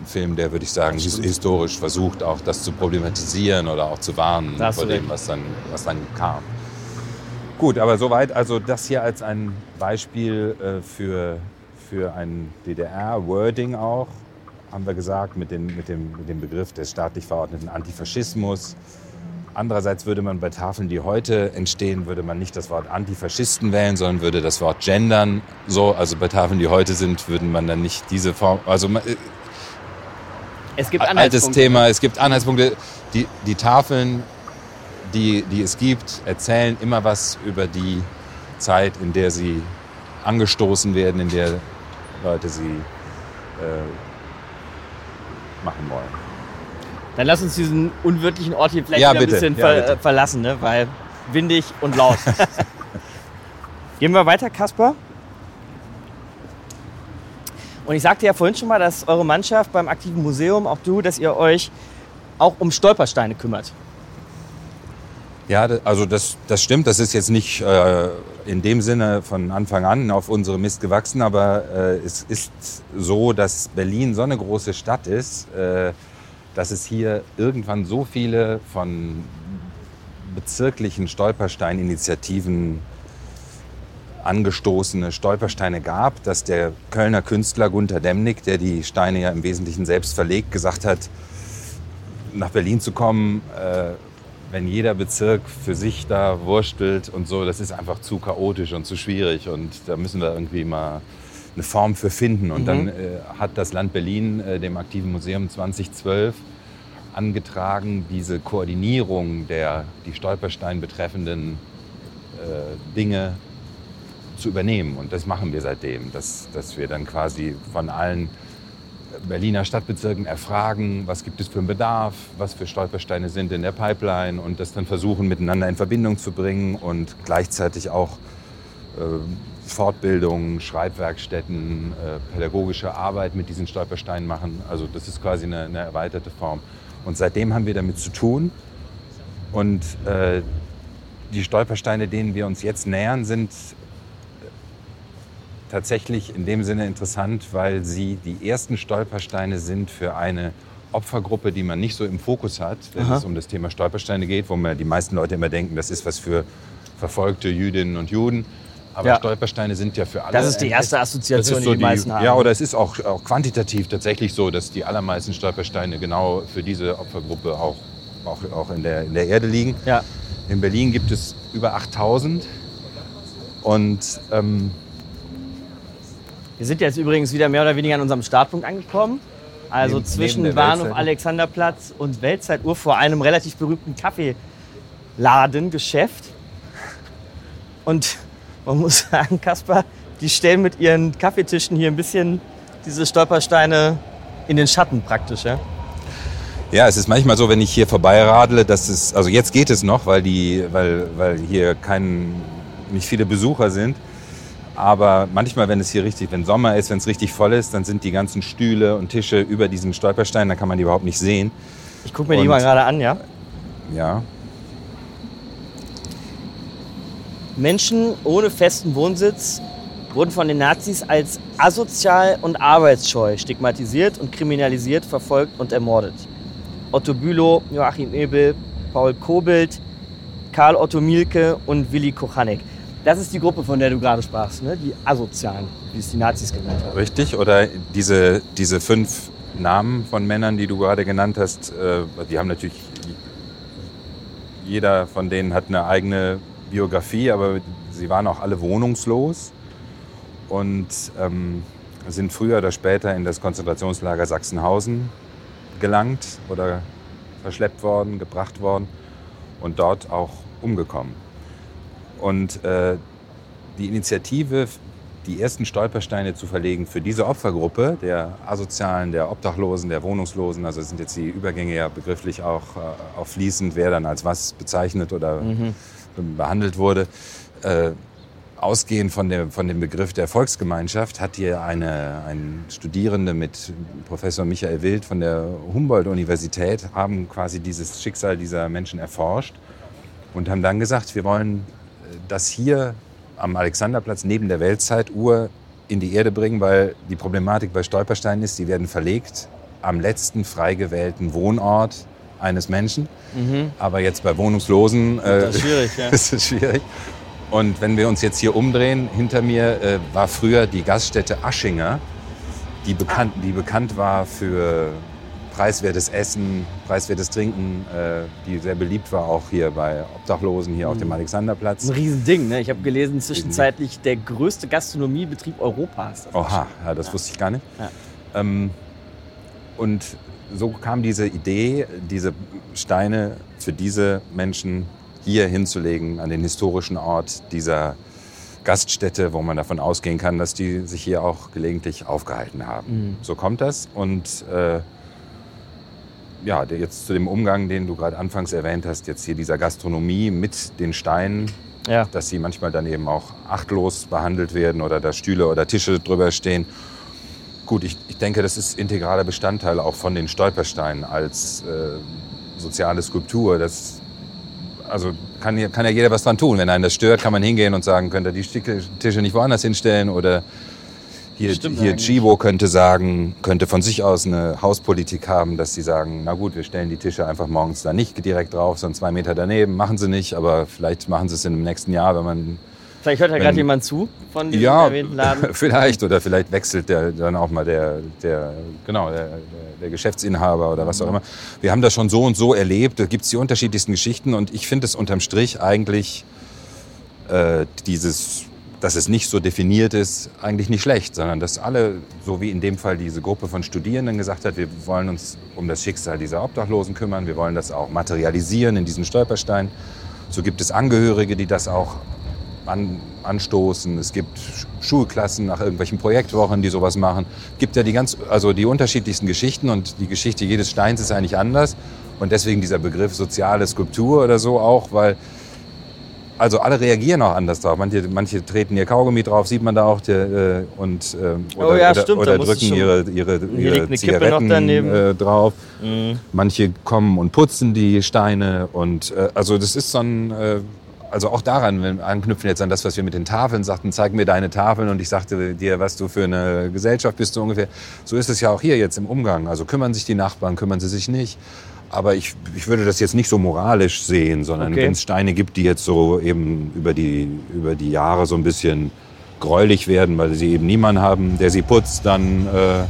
ein Film, der würde ich sagen historisch versucht, auch das zu problematisieren oder auch zu warnen vor dem, was dann, was dann kam. Gut, aber soweit, also das hier als ein Beispiel äh, für, für ein DDR-Wording auch, haben wir gesagt, mit, den, mit, dem, mit dem Begriff des staatlich verordneten Antifaschismus. Andererseits würde man bei Tafeln, die heute entstehen, würde man nicht das Wort Antifaschisten wählen, sondern würde das Wort gendern. So, also bei Tafeln, die heute sind, würden man dann nicht diese Form. Also äh, es gibt altes Thema. Es gibt Anhaltspunkte. Die, die Tafeln die, die es gibt, erzählen immer was über die Zeit, in der sie angestoßen werden, in der Leute sie äh, machen wollen. Dann lass uns diesen unwirtlichen Ort hier vielleicht ja, ein bisschen ja, ver verlassen, ne? weil windig und laut. Gehen wir weiter, Kasper. Und ich sagte ja vorhin schon mal, dass eure Mannschaft beim aktiven Museum, auch du, dass ihr euch auch um Stolpersteine kümmert. Ja, also das, das stimmt. Das ist jetzt nicht äh, in dem Sinne von Anfang an auf unsere Mist gewachsen, aber äh, es ist so, dass Berlin so eine große Stadt ist, äh, dass es hier irgendwann so viele von bezirklichen Stolpersteininitiativen angestoßene Stolpersteine gab, dass der Kölner Künstler Gunther Demnig, der die Steine ja im Wesentlichen selbst verlegt, gesagt hat, nach Berlin zu kommen, äh, wenn jeder Bezirk für sich da wurstelt und so, das ist einfach zu chaotisch und zu schwierig. Und da müssen wir irgendwie mal eine Form für finden. Und mhm. dann äh, hat das Land Berlin äh, dem Aktiven Museum 2012 angetragen, diese Koordinierung der die Stolperstein betreffenden äh, Dinge zu übernehmen. Und das machen wir seitdem, dass, dass wir dann quasi von allen Berliner Stadtbezirken erfragen, was gibt es für einen Bedarf, was für Stolpersteine sind in der Pipeline und das dann versuchen miteinander in Verbindung zu bringen und gleichzeitig auch äh, Fortbildungen, Schreibwerkstätten, äh, pädagogische Arbeit mit diesen Stolpersteinen machen. Also das ist quasi eine, eine erweiterte Form. Und seitdem haben wir damit zu tun. Und äh, die Stolpersteine, denen wir uns jetzt nähern, sind tatsächlich in dem Sinne interessant, weil sie die ersten Stolpersteine sind für eine Opfergruppe, die man nicht so im Fokus hat, wenn Aha. es um das Thema Stolpersteine geht, wo man die meisten Leute immer denken, das ist was für verfolgte Jüdinnen und Juden. Aber Ja. Stolpersteine sind ja für alle. Das ist die erste Assoziation, so die die meisten haben. Ja, oder es ist auch, auch quantitativ tatsächlich so, dass die allermeisten Stolpersteine genau für diese Opfergruppe auch, auch, auch in, der, in der Erde liegen. Ja. In Berlin gibt es über 8000. Und ähm, Wir sind jetzt übrigens wieder mehr oder weniger an unserem Startpunkt angekommen. Also Neben- zwischen neben Bahnhof. Alexanderplatz und Weltzeituhr vor einem relativ berühmten Kaffeeladen, Geschäft. Und man muss sagen, Kaspar, die stellen mit ihren Kaffeetischen hier ein bisschen diese Stolpersteine in den Schatten praktisch. Ja? ja, es ist manchmal so, wenn ich hier vorbeiradle, dass es, also jetzt geht es noch, weil, die, weil, weil hier kein, nicht viele Besucher sind. Aber manchmal, wenn es hier richtig, wenn Sommer ist, wenn es richtig voll ist, dann sind die ganzen Stühle und Tische über diesen Stolpersteinen, dann kann man die überhaupt nicht sehen. Ich gucke mir die Und- mal gerade an, ja. Ja, Menschen ohne festen Wohnsitz wurden von den Nazis als asozial und arbeitsscheu stigmatisiert und kriminalisiert, verfolgt und ermordet. Otto Bülow, Joachim Ebel, Paul Kobelt, Karl Otto Mielke und Willi Kochanek. Das ist die Gruppe, von der du gerade sprachst, ne? die Asozialen, wie es die Nazis genannt haben. Richtig? Oder diese, diese fünf Namen von Männern, die du gerade genannt hast, äh, die haben natürlich, jeder von denen hat eine eigene Biografie, aber sie waren auch alle wohnungslos und ähm, sind früher oder später in das Konzentrationslager Sachsenhausen gelangt oder verschleppt worden, gebracht worden und dort auch umgekommen. Und äh, die Initiative, die ersten Stolpersteine zu verlegen für diese Opfergruppe, der Asozialen, der Obdachlosen, der Wohnungslosen, also sind jetzt die Übergänge ja begrifflich auch, äh, auch fließend, wer dann als was bezeichnet oder behandelt wurde. Äh, ausgehend von, der, von dem Begriff der Volksgemeinschaft hat hier eine, ein Studierende mit Professor Michael Wild von der Humboldt-Universität haben quasi dieses Schicksal dieser Menschen erforscht und haben dann gesagt, wir wollen das hier am Alexanderplatz neben der Weltzeituhr in die Erde bringen, weil die Problematik bei Stolpersteinen ist, die werden verlegt am letzten frei gewählten Wohnort eines Menschen. Aber jetzt bei Wohnungslosen äh, Das ist schwierig, ja. ist es schwierig. Und wenn wir uns jetzt hier umdrehen, hinter mir äh, war früher die Gaststätte Aschinger, die bekannt, die bekannt war für preiswertes Essen, preiswertes Trinken, äh, die sehr beliebt war auch hier bei Obdachlosen hier auf dem Alexanderplatz. Das ist ein Riesending. Ne? Ich habe gelesen, zwischenzeitlich der größte Gastronomiebetrieb Europas. Das Oha, ja, das wusste ich gar nicht. Ja. Ähm, und so kam diese Idee, diese Steine für diese Menschen hier hinzulegen, an den historischen Ort dieser Gaststätte, wo man davon ausgehen kann, dass die sich hier auch gelegentlich aufgehalten haben. So kommt das. Und äh, ja, jetzt zu dem Umgang, den du gerade anfangs erwähnt hast, jetzt hier dieser Gastronomie mit den Steinen, Ja. dass sie manchmal dann eben auch achtlos behandelt werden oder da Stühle oder Tische drüber stehen. Gut, ich, ich denke, das ist integraler Bestandteil auch von den Stolpersteinen als äh, soziale Skulptur. Das, also kann, ja- kann ja jeder was dran tun. Wenn einen das stört, kann man hingehen und sagen, könnt ihr die Tische nicht woanders hinstellen oder hier, Stimmt hier. Chibo könnte sagen, könnte von sich aus eine Hauspolitik haben, dass sie sagen, na gut, wir stellen die Tische einfach morgens da nicht direkt drauf, sondern zwei Meter daneben. Machen sie nicht, aber vielleicht machen sie es im nächsten Jahr, wenn man Vielleicht hört ja gerade jemand zu von diesem ja, erwähnten Laden. vielleicht. Oder vielleicht wechselt der, dann auch mal der, der, genau, der, der, der Geschäftsinhaber oder was auch immer. Wir haben das schon so und so erlebt. Da gibt es die unterschiedlichsten Geschichten. Und ich finde es unterm Strich eigentlich äh, dieses, dass es nicht so definiert ist, eigentlich nicht schlecht, sondern dass alle, so wie in dem Fall diese Gruppe von Studierenden gesagt hat, wir wollen uns um das Schicksal dieser Obdachlosen kümmern, wir wollen das auch materialisieren in diesen Stolperstein. So gibt es Angehörige, die das auch an, anstoßen. Es gibt Sch- Schulklassen nach irgendwelchen Projektwochen, die sowas machen. Es gibt ja die ganz, also die unterschiedlichsten Geschichten und die Geschichte jedes Steins ist eigentlich anders. Und deswegen dieser Begriff soziale Skulptur oder so auch, weil also alle reagieren auch anders drauf. Manche, manche treten ihr Kaugummi drauf, sieht man da auch, der, äh, und äh, oder, Oh ja, oder, oder drücken ihre, ihre, ihre Zigaretten daneben. äh, drauf. Mhm. Manche kommen und putzen die Steine und äh, also das ist so ein, äh, also auch daran, wenn wir anknüpfen jetzt an das, was wir mit den Tafeln sagten, zeig mir deine Tafeln und ich sagte dir, was du für eine Gesellschaft bist, so ungefähr. So ist es ja auch hier jetzt im Umgang. Also kümmern sich die Nachbarn, kümmern sie sich nicht. Aber ich, ich würde das jetzt nicht so moralisch sehen, sondern Okay. wenn es Steine gibt, die jetzt so eben über die, über die Jahre so ein bisschen gräulich werden, weil sie eben niemanden haben, der sie putzt, dann äh,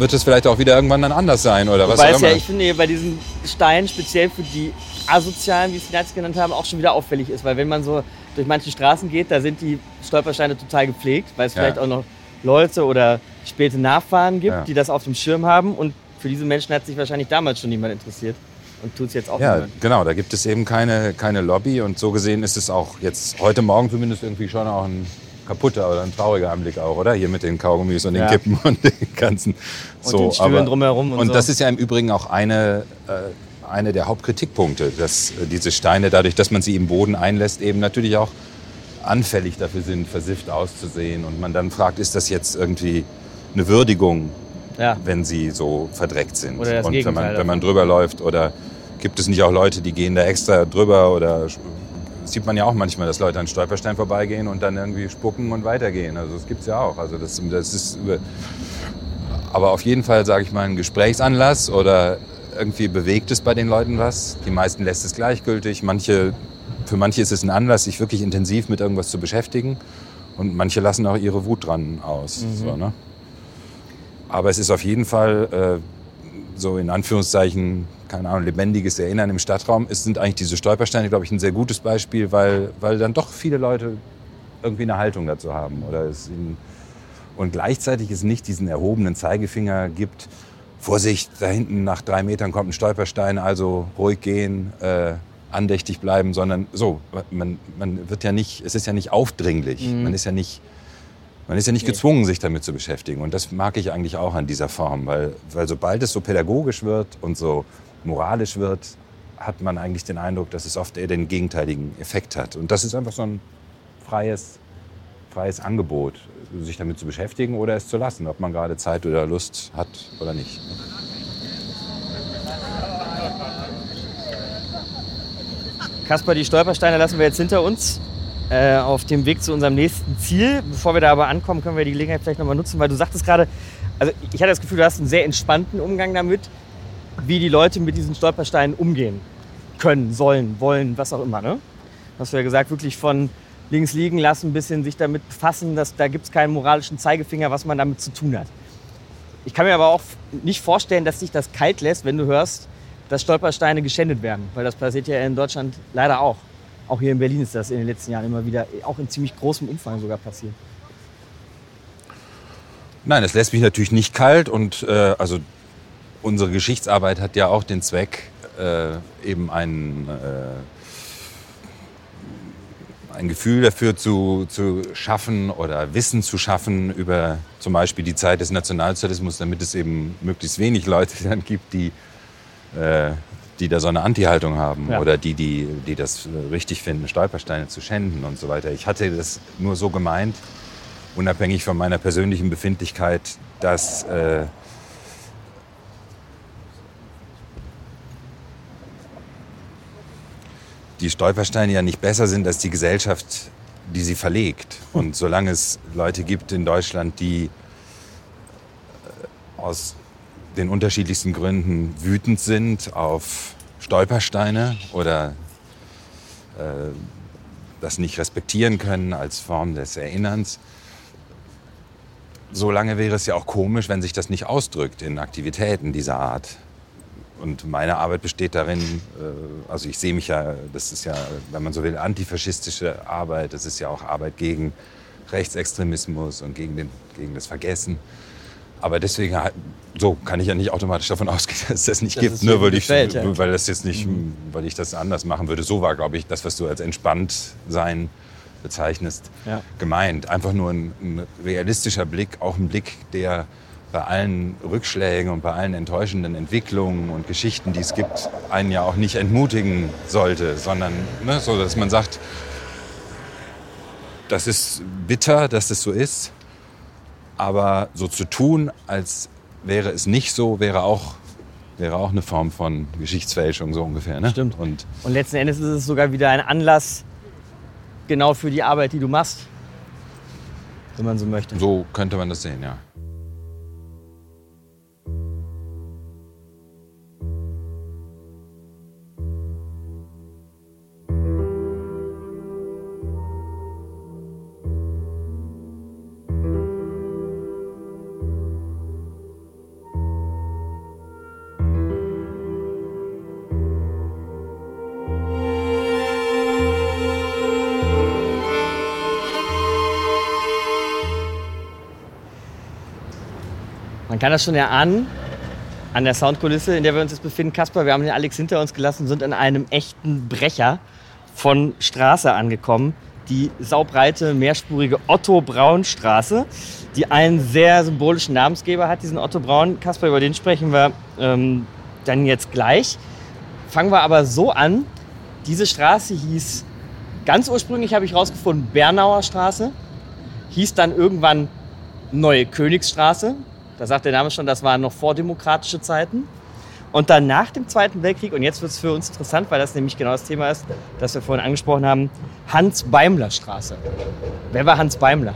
wird es vielleicht auch wieder irgendwann dann anders sein oder was auch es ja, immer. ich finde, bei diesen Steinen, speziell für die Asozialen, wie es die Nazis genannt haben, auch schon wieder auffällig ist. Weil wenn man so durch manche Straßen geht, da sind die Stolpersteine total gepflegt, weil es Ja. vielleicht auch noch Leute oder späte Nachfahren gibt, Ja. die das auf dem Schirm haben. Und für diese Menschen hat sich wahrscheinlich damals schon niemand interessiert. Und tut es jetzt auch Ja, niemand. genau, da gibt es eben keine, keine Lobby und so gesehen ist es auch jetzt heute Morgen zumindest irgendwie schon auch ein kaputter oder ein trauriger Anblick auch, oder? Hier mit den Kaugummis und den Ja. Kippen und den ganzen so. den Stühlen drumherum und Und so. das ist ja im Übrigen auch eine, äh, eine der Hauptkritikpunkte, dass äh, diese Steine, dadurch, dass man sie im Boden einlässt, eben natürlich auch anfällig dafür sind, versifft auszusehen. Und man dann fragt, ist das jetzt irgendwie eine Würdigung Ja. wenn sie so verdreckt sind. Oder das und wenn Gegenteil man, davon. wenn man drüber läuft oder gibt es nicht auch Leute, die gehen da extra drüber oder sieht man ja auch manchmal, dass Leute an Stolperstein vorbeigehen und dann irgendwie spucken und weitergehen. Also das gibt's ja auch. Also das, das ist aber auf jeden Fall sage ich mal ein Gesprächsanlass oder irgendwie bewegt es bei den Leuten was. Die meisten lässt es gleichgültig. Manche, für manche ist es ein Anlass, sich wirklich intensiv mit irgendwas zu beschäftigen. Und manche lassen auch ihre Wut dran aus. So, ne? Aber es ist auf jeden Fall äh, so in Anführungszeichen, keine Ahnung, lebendiges Erinnern im Stadtraum. Es sind eigentlich diese Stolpersteine, glaube ich, ein sehr gutes Beispiel, weil, weil dann doch viele Leute irgendwie eine Haltung dazu haben. Oder es ihnen, und gleichzeitig es nicht diesen erhobenen Zeigefinger gibt. Vorsicht, da hinten nach drei Metern kommt ein Stolperstein, also ruhig gehen, äh, andächtig bleiben, sondern so, man, man wird ja nicht, es ist ja nicht aufdringlich. Man ist ja nicht, man ist ja nicht gezwungen, sich damit zu beschäftigen. Und das mag ich eigentlich auch an dieser Form, weil, weil sobald es so pädagogisch wird und so moralisch wird, hat man eigentlich den Eindruck, dass es oft eher den gegenteiligen Effekt hat. Und das ist einfach so ein freies, freies Angebot, sich damit zu beschäftigen oder es zu lassen, ob man gerade Zeit oder Lust hat oder nicht. Kasper, die Stolpersteine lassen wir jetzt hinter uns. Äh, auf dem Weg zu unserem nächsten Ziel. Bevor wir da aber ankommen, können wir die Gelegenheit vielleicht nochmal nutzen, weil du sagtest gerade, also ich hatte das Gefühl, du hast einen sehr entspannten Umgang damit, wie die Leute mit diesen Stolpersteinen umgehen können, sollen, wollen, was auch immer. Ne? Hast du ja gesagt, wirklich von links liegen lassen, ein bisschen sich damit befassen, dass da gibt es keinen moralischen Zeigefinger, was man damit zu tun hat. Ich kann mir aber auch nicht vorstellen, dass sich das kalt lässt, wenn du hörst, dass Stolpersteine geschändet werden. Weil das passiert ja in Deutschland leider auch. Auch hier in Berlin ist das in den letzten Jahren immer wieder, auch in ziemlich großem Umfang sogar passiert. Nein, es lässt mich natürlich nicht kalt und äh, also unsere Geschichtsarbeit hat ja auch den Zweck, äh, eben ein, äh, ein Gefühl dafür zu, zu schaffen oder Wissen zu schaffen über zum Beispiel die Zeit des Nationalsozialismus, damit es eben möglichst wenig Leute dann gibt, die, äh, die da so eine Anti-Haltung haben Ja. oder die, die, die das äh, richtig finden, Stolpersteine zu schänden und so weiter. Ich hatte das nur so gemeint, unabhängig von meiner persönlichen Befindlichkeit, dass äh, die Stolpersteine ja nicht besser sind als die Gesellschaft, die sie verlegt. Und solange es Leute gibt in Deutschland, die äh, aus den unterschiedlichsten Gründen wütend sind auf Stolpersteine oder äh, das nicht respektieren können als Form des Erinnerns, solange wäre es ja auch komisch, wenn sich das nicht ausdrückt in Aktivitäten dieser Art. Und meine Arbeit besteht darin, äh, also ich sehe mich ja, das ist ja, wenn man so will, antifaschistische Arbeit, das ist ja auch Arbeit gegen Rechtsextremismus und gegen, den, gegen das Vergessen. Aber deswegen, so kann ich ja nicht automatisch davon ausgehen, dass es das nicht Dass gibt, nur jedem weil ich, gefällt, ja. weil das jetzt nicht, weil ich das anders machen würde. So war, glaube ich, das, was du als entspannt sein bezeichnest, Ja. gemeint. Einfach nur ein, ein realistischer Blick, auch ein Blick, der bei allen Rückschlägen und bei allen enttäuschenden Entwicklungen und Geschichten, die es gibt, einen ja auch nicht entmutigen sollte, sondern ne, so, dass man sagt, das ist bitter, dass es so ist, aber so zu tun, als wäre es nicht so, wäre auch, wäre auch eine Form von Geschichtsfälschung, so ungefähr. Ne? Stimmt. Und Und letzten Endes ist es sogar wieder ein Anlass genau für die Arbeit, die du machst. Wenn man so möchte. so könnte man das sehen, ja. Man kann das schon erahnen an der Soundkulisse, in der wir uns jetzt befinden. Kasper, wir haben den Alex hinter uns gelassen, sind an einem echten Brecher von Straße angekommen. Die saubreite, mehrspurige Otto-Braun-Straße, die einen sehr symbolischen Namensgeber hat, diesen Otto Braun. Kasper, über den sprechen wir ähm, dann jetzt gleich. Fangen wir aber so an. Diese Straße hieß ganz ursprünglich, habe ich herausgefunden, Bernauer Straße. Hieß dann irgendwann Neue Königsstraße. Da sagt der Name schon, das waren noch vordemokratische Zeiten. Und dann nach dem Zweiten Weltkrieg, und jetzt wird es für uns interessant, weil das nämlich genau das Thema ist, das wir vorhin angesprochen haben, Hans-Beimler-Straße. Wer war Hans Beimler?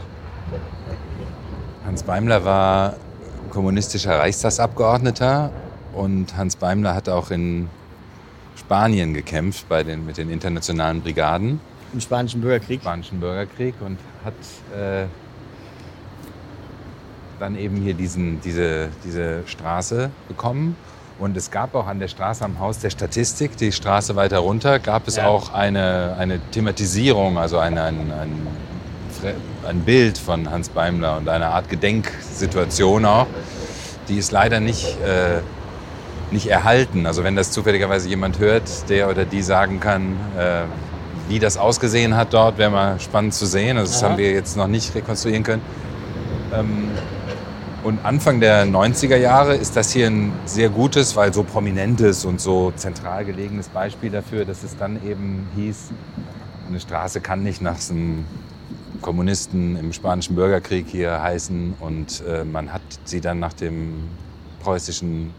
Hans Beimler war kommunistischer Reichstagsabgeordneter und Hans Beimler hat auch in Spanien gekämpft bei den, mit den internationalen Brigaden. Im Spanischen Bürgerkrieg? Im Spanischen Bürgerkrieg und hat äh, dann eben hier diesen, diese, diese Straße bekommen. Und es gab auch an der Straße am Haus der Statistik, die Straße weiter runter, gab es ja. auch eine, eine Thematisierung, also ein, ein, ein, ein Bild von Hans Beimler und eine Art Gedenksituation auch. Die ist leider nicht, äh, nicht erhalten. Also wenn das zufälligerweise jemand hört, der oder die sagen kann, äh, wie das ausgesehen hat dort, wäre mal spannend zu sehen. Also das Aha. haben wir jetzt noch nicht rekonstruieren können. Ähm, und Anfang der 90er Jahre ist das hier ein sehr gutes, weil so prominentes und so zentral gelegenes Beispiel dafür, dass es dann eben hieß, eine Straße kann nicht nach einem Kommunisten im Spanischen Bürgerkrieg hier heißen. Und äh, man hat sie dann nach dem preußischen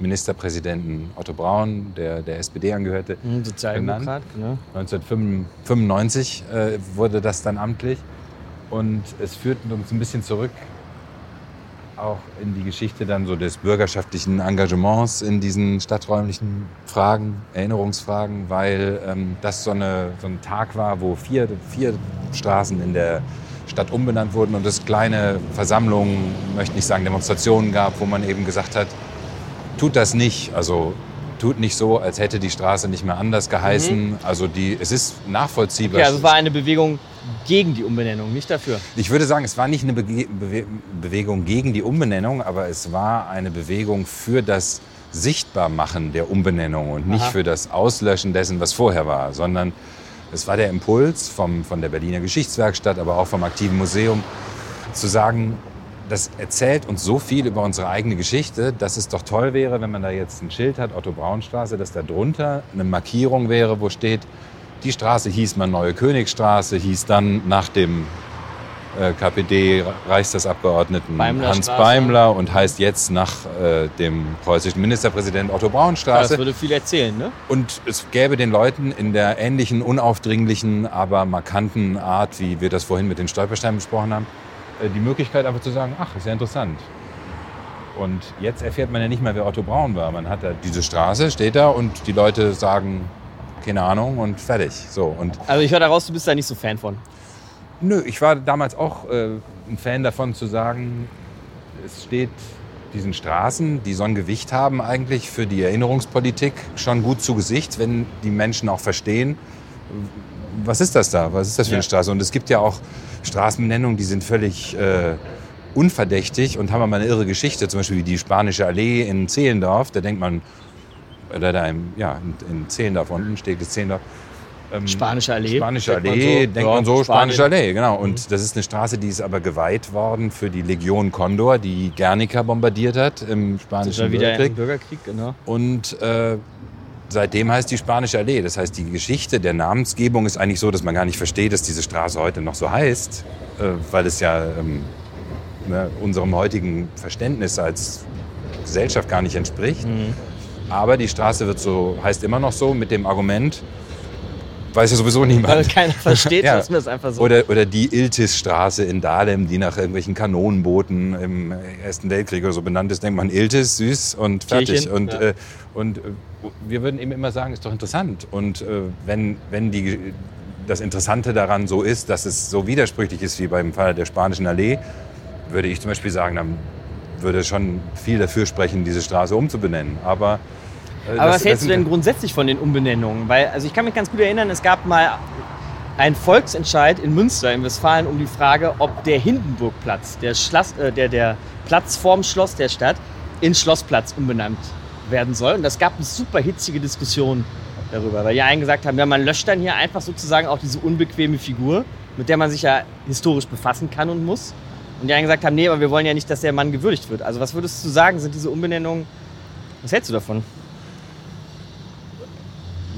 Ministerpräsidenten Otto Braun, der der SPD angehörte, mhm, Sozialdemokrat, genau. 1995 äh, wurde das dann amtlich. Und es führt uns ein bisschen zurück auch in die Geschichte dann so des bürgerschaftlichen Engagements in diesen stadträumlichen Fragen, Erinnerungsfragen, weil ähm, das so, eine, so ein Tag war, wo vier, vier Straßen in der Stadt umbenannt wurden und es kleine Versammlungen, möchte nicht sagen Demonstrationen gab, wo man eben gesagt hat, tut das nicht. Also tut nicht so, als hätte die Straße nicht mehr anders geheißen. Mhm. Also die, es ist nachvollziehbar. Ja, also es war eine Bewegung gegen die Umbenennung, nicht dafür. Ich würde sagen, es war nicht eine Bewe Bewe Bewegung gegen die Umbenennung, aber es war eine Bewegung für das Sichtbarmachen der Umbenennung und nicht Aha. für das Auslöschen dessen, was vorher war, sondern es war der Impuls vom, von der Berliner Geschichtswerkstatt, aber auch vom Aktiven Museum, zu sagen, das erzählt uns so viel über unsere eigene Geschichte, dass es doch toll wäre, wenn man da jetzt ein Schild hat, Otto Braunstraße, dass da drunter eine Markierung wäre, wo steht, die Straße hieß mal Neue Königsstraße, hieß dann nach dem äh, KPD Reichstagsabgeordneten Beimler Hans Straße. Beimler und heißt jetzt nach äh, dem preußischen Ministerpräsidenten Otto Braunstraße. Das würde viel erzählen, ne? Und es gäbe den Leuten in der ähnlichen, unaufdringlichen, aber markanten Art, wie wir das vorhin mit den Stolpersteinen besprochen haben, die Möglichkeit einfach zu sagen, ach, ist ja interessant. Und jetzt erfährt man ja nicht mehr, wer Otto Braun war. Man hat da diese Straße, steht da und die Leute sagen, keine Ahnung und fertig. So, und also ich höre daraus, du bist da nicht so Fan von. Nö, ich war damals auch äh, ein Fan davon zu sagen, es steht diesen Straßen, die so ein Gewicht haben eigentlich für die Erinnerungspolitik, schon gut zu Gesicht, wenn die Menschen auch verstehen, was ist das da, was ist das für eine ja. Straße. Und es gibt ja auch Straßenbenennungen, die sind völlig äh, unverdächtig und haben aber eine irre Geschichte. Zum Beispiel die Spanische Allee in Zehlendorf. Da denkt man, oder da im, ja, in, Zehlendorf unten steht das Zehlendorf. Ähm, Spanische Allee. Spanische Allee, so, denkt man so, Spanische Allee, genau. Und mhm. das ist eine Straße, die ist aber geweiht worden für die Legion Condor, die Guernica bombardiert hat im Spanischen das wieder Bürgerkrieg. Bürgerkrieg genau. Und äh, seitdem heißt die Spanische Allee. Das heißt, die Geschichte der Namensgebung ist eigentlich so, dass man gar nicht versteht, dass diese Straße heute noch so heißt, äh, weil es ja ähm, ne, unserem heutigen Verständnis als Gesellschaft gar nicht entspricht. Mhm. Aber die Straße wird so, heißt immer noch so mit dem Argument, weiß ja sowieso niemand. Weil keiner versteht, ja. lassen wir es einfach so. Oder, oder die Iltis-Straße in Dahlem, die nach irgendwelchen Kanonenbooten im Ersten Weltkrieg oder so benannt ist, denkt man Iltis, süß und fertig. Kirchen, und, ja. äh, und äh, wir würden eben immer sagen, ist doch interessant. Und äh, wenn, wenn die, das Interessante daran so ist, dass es so widersprüchlich ist wie beim Fall der Spanischen Allee, würde ich zum Beispiel sagen, dann würde schon viel dafür sprechen, diese Straße umzubenennen. Aber äh, aber was hältst du denn grundsätzlich von den Umbenennungen? Weil, also ich kann mich ganz gut erinnern, es gab mal einen Volksentscheid in Münster in Westfalen um die Frage, ob der Hindenburgplatz, der, Schlass, äh, der, der Platz vorm Schloss der Stadt in Schlossplatz umbenannt werden soll. Und das gab eine super hitzige Diskussion darüber, weil die einen gesagt haben, ja, man löscht dann hier einfach sozusagen auch diese unbequeme Figur, mit der man sich ja historisch befassen kann und muss. Und die einen gesagt haben, nee, aber wir wollen ja nicht, dass der Mann gewürdigt wird. Also was würdest du sagen, sind diese Umbenennungen, was hältst du davon?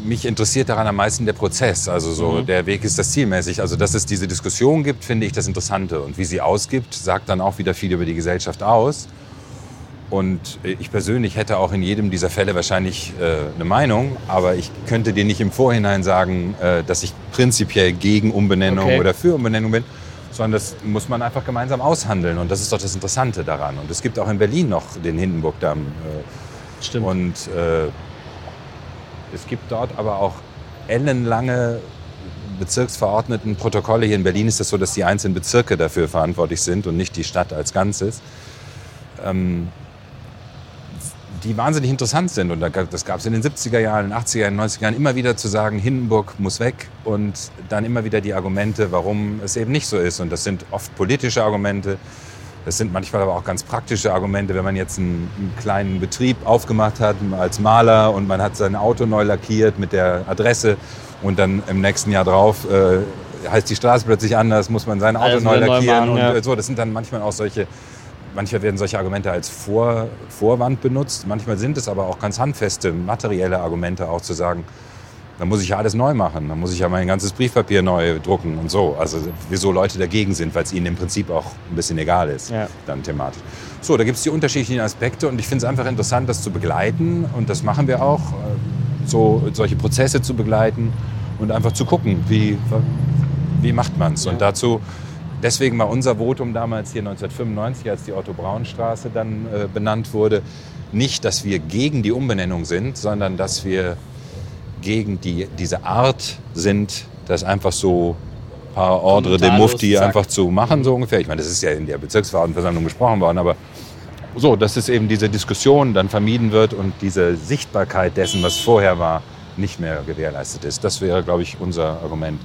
mich interessiert daran am meisten der Prozess. Also so, mhm. der Weg ist das zielmäßig. Also dass es diese Diskussion gibt, finde ich das Interessante. Und wie sie ausgibt, sagt dann auch wieder viel über die Gesellschaft aus. Und ich persönlich hätte auch in jedem dieser Fälle wahrscheinlich äh, eine Meinung, aber ich könnte dir nicht im Vorhinein sagen, äh, dass ich prinzipiell gegen Umbenennung okay. oder für Umbenennung bin, sondern das muss man einfach gemeinsam aushandeln. Und das ist doch das Interessante daran. Und es gibt auch in Berlin noch den Hindenburgdamm. Äh, Stimmt. Und äh, es gibt dort aber auch ellenlange Bezirksverordnetenprotokolle. Hier in Berlin ist es das so, dass die einzelnen Bezirke dafür verantwortlich sind und nicht die Stadt als Ganzes. Ähm, die wahnsinnig interessant sind. Und das gab es in den 70er Jahren, in den 80er Jahren, 90er Jahren immer wieder zu sagen, Hindenburg muss weg und dann immer wieder die Argumente, warum es eben nicht so ist. Und das sind oft politische Argumente. Das sind manchmal aber auch ganz praktische Argumente, wenn man jetzt einen, einen, kleinen Betrieb aufgemacht hat als Maler und man hat sein Auto neu lackiert mit der Adresse und dann im nächsten Jahr drauf äh, heißt die Straße plötzlich anders, muss man sein Auto Alles neu lackieren neu machen, und so. Das sind dann manchmal auch solche manchmal werden solche Argumente als Vor, Vorwand benutzt. Manchmal sind es aber auch ganz handfeste, materielle Argumente, auch zu sagen, dann muss ich ja alles neu machen. Dann muss ich ja mein ganzes Briefpapier neu drucken und so. Also wieso Leute dagegen sind, weil es ihnen im Prinzip auch ein bisschen egal ist, ja. dann thematisch. So, da gibt es die unterschiedlichen Aspekte und ich finde es einfach interessant, das zu begleiten und das machen wir auch, äh, so solche Prozesse zu begleiten und einfach zu gucken, wie, wie macht man es. Ja. Und dazu Deswegen war unser Votum damals hier 1995, als die Otto-Braun-Straße dann äh, benannt wurde, nicht, dass wir gegen die Umbenennung sind, sondern dass wir gegen die, diese Art sind, das einfach so paar Ordre de Mufti einfach zu machen, so ungefähr. Ich meine, das ist ja in der Bezirksverordnetenversammlung gesprochen worden, aber so, dass es eben diese Diskussion dann vermieden wird und diese Sichtbarkeit dessen, was vorher war, nicht mehr gewährleistet ist. Das wäre, glaube ich, unser Argument.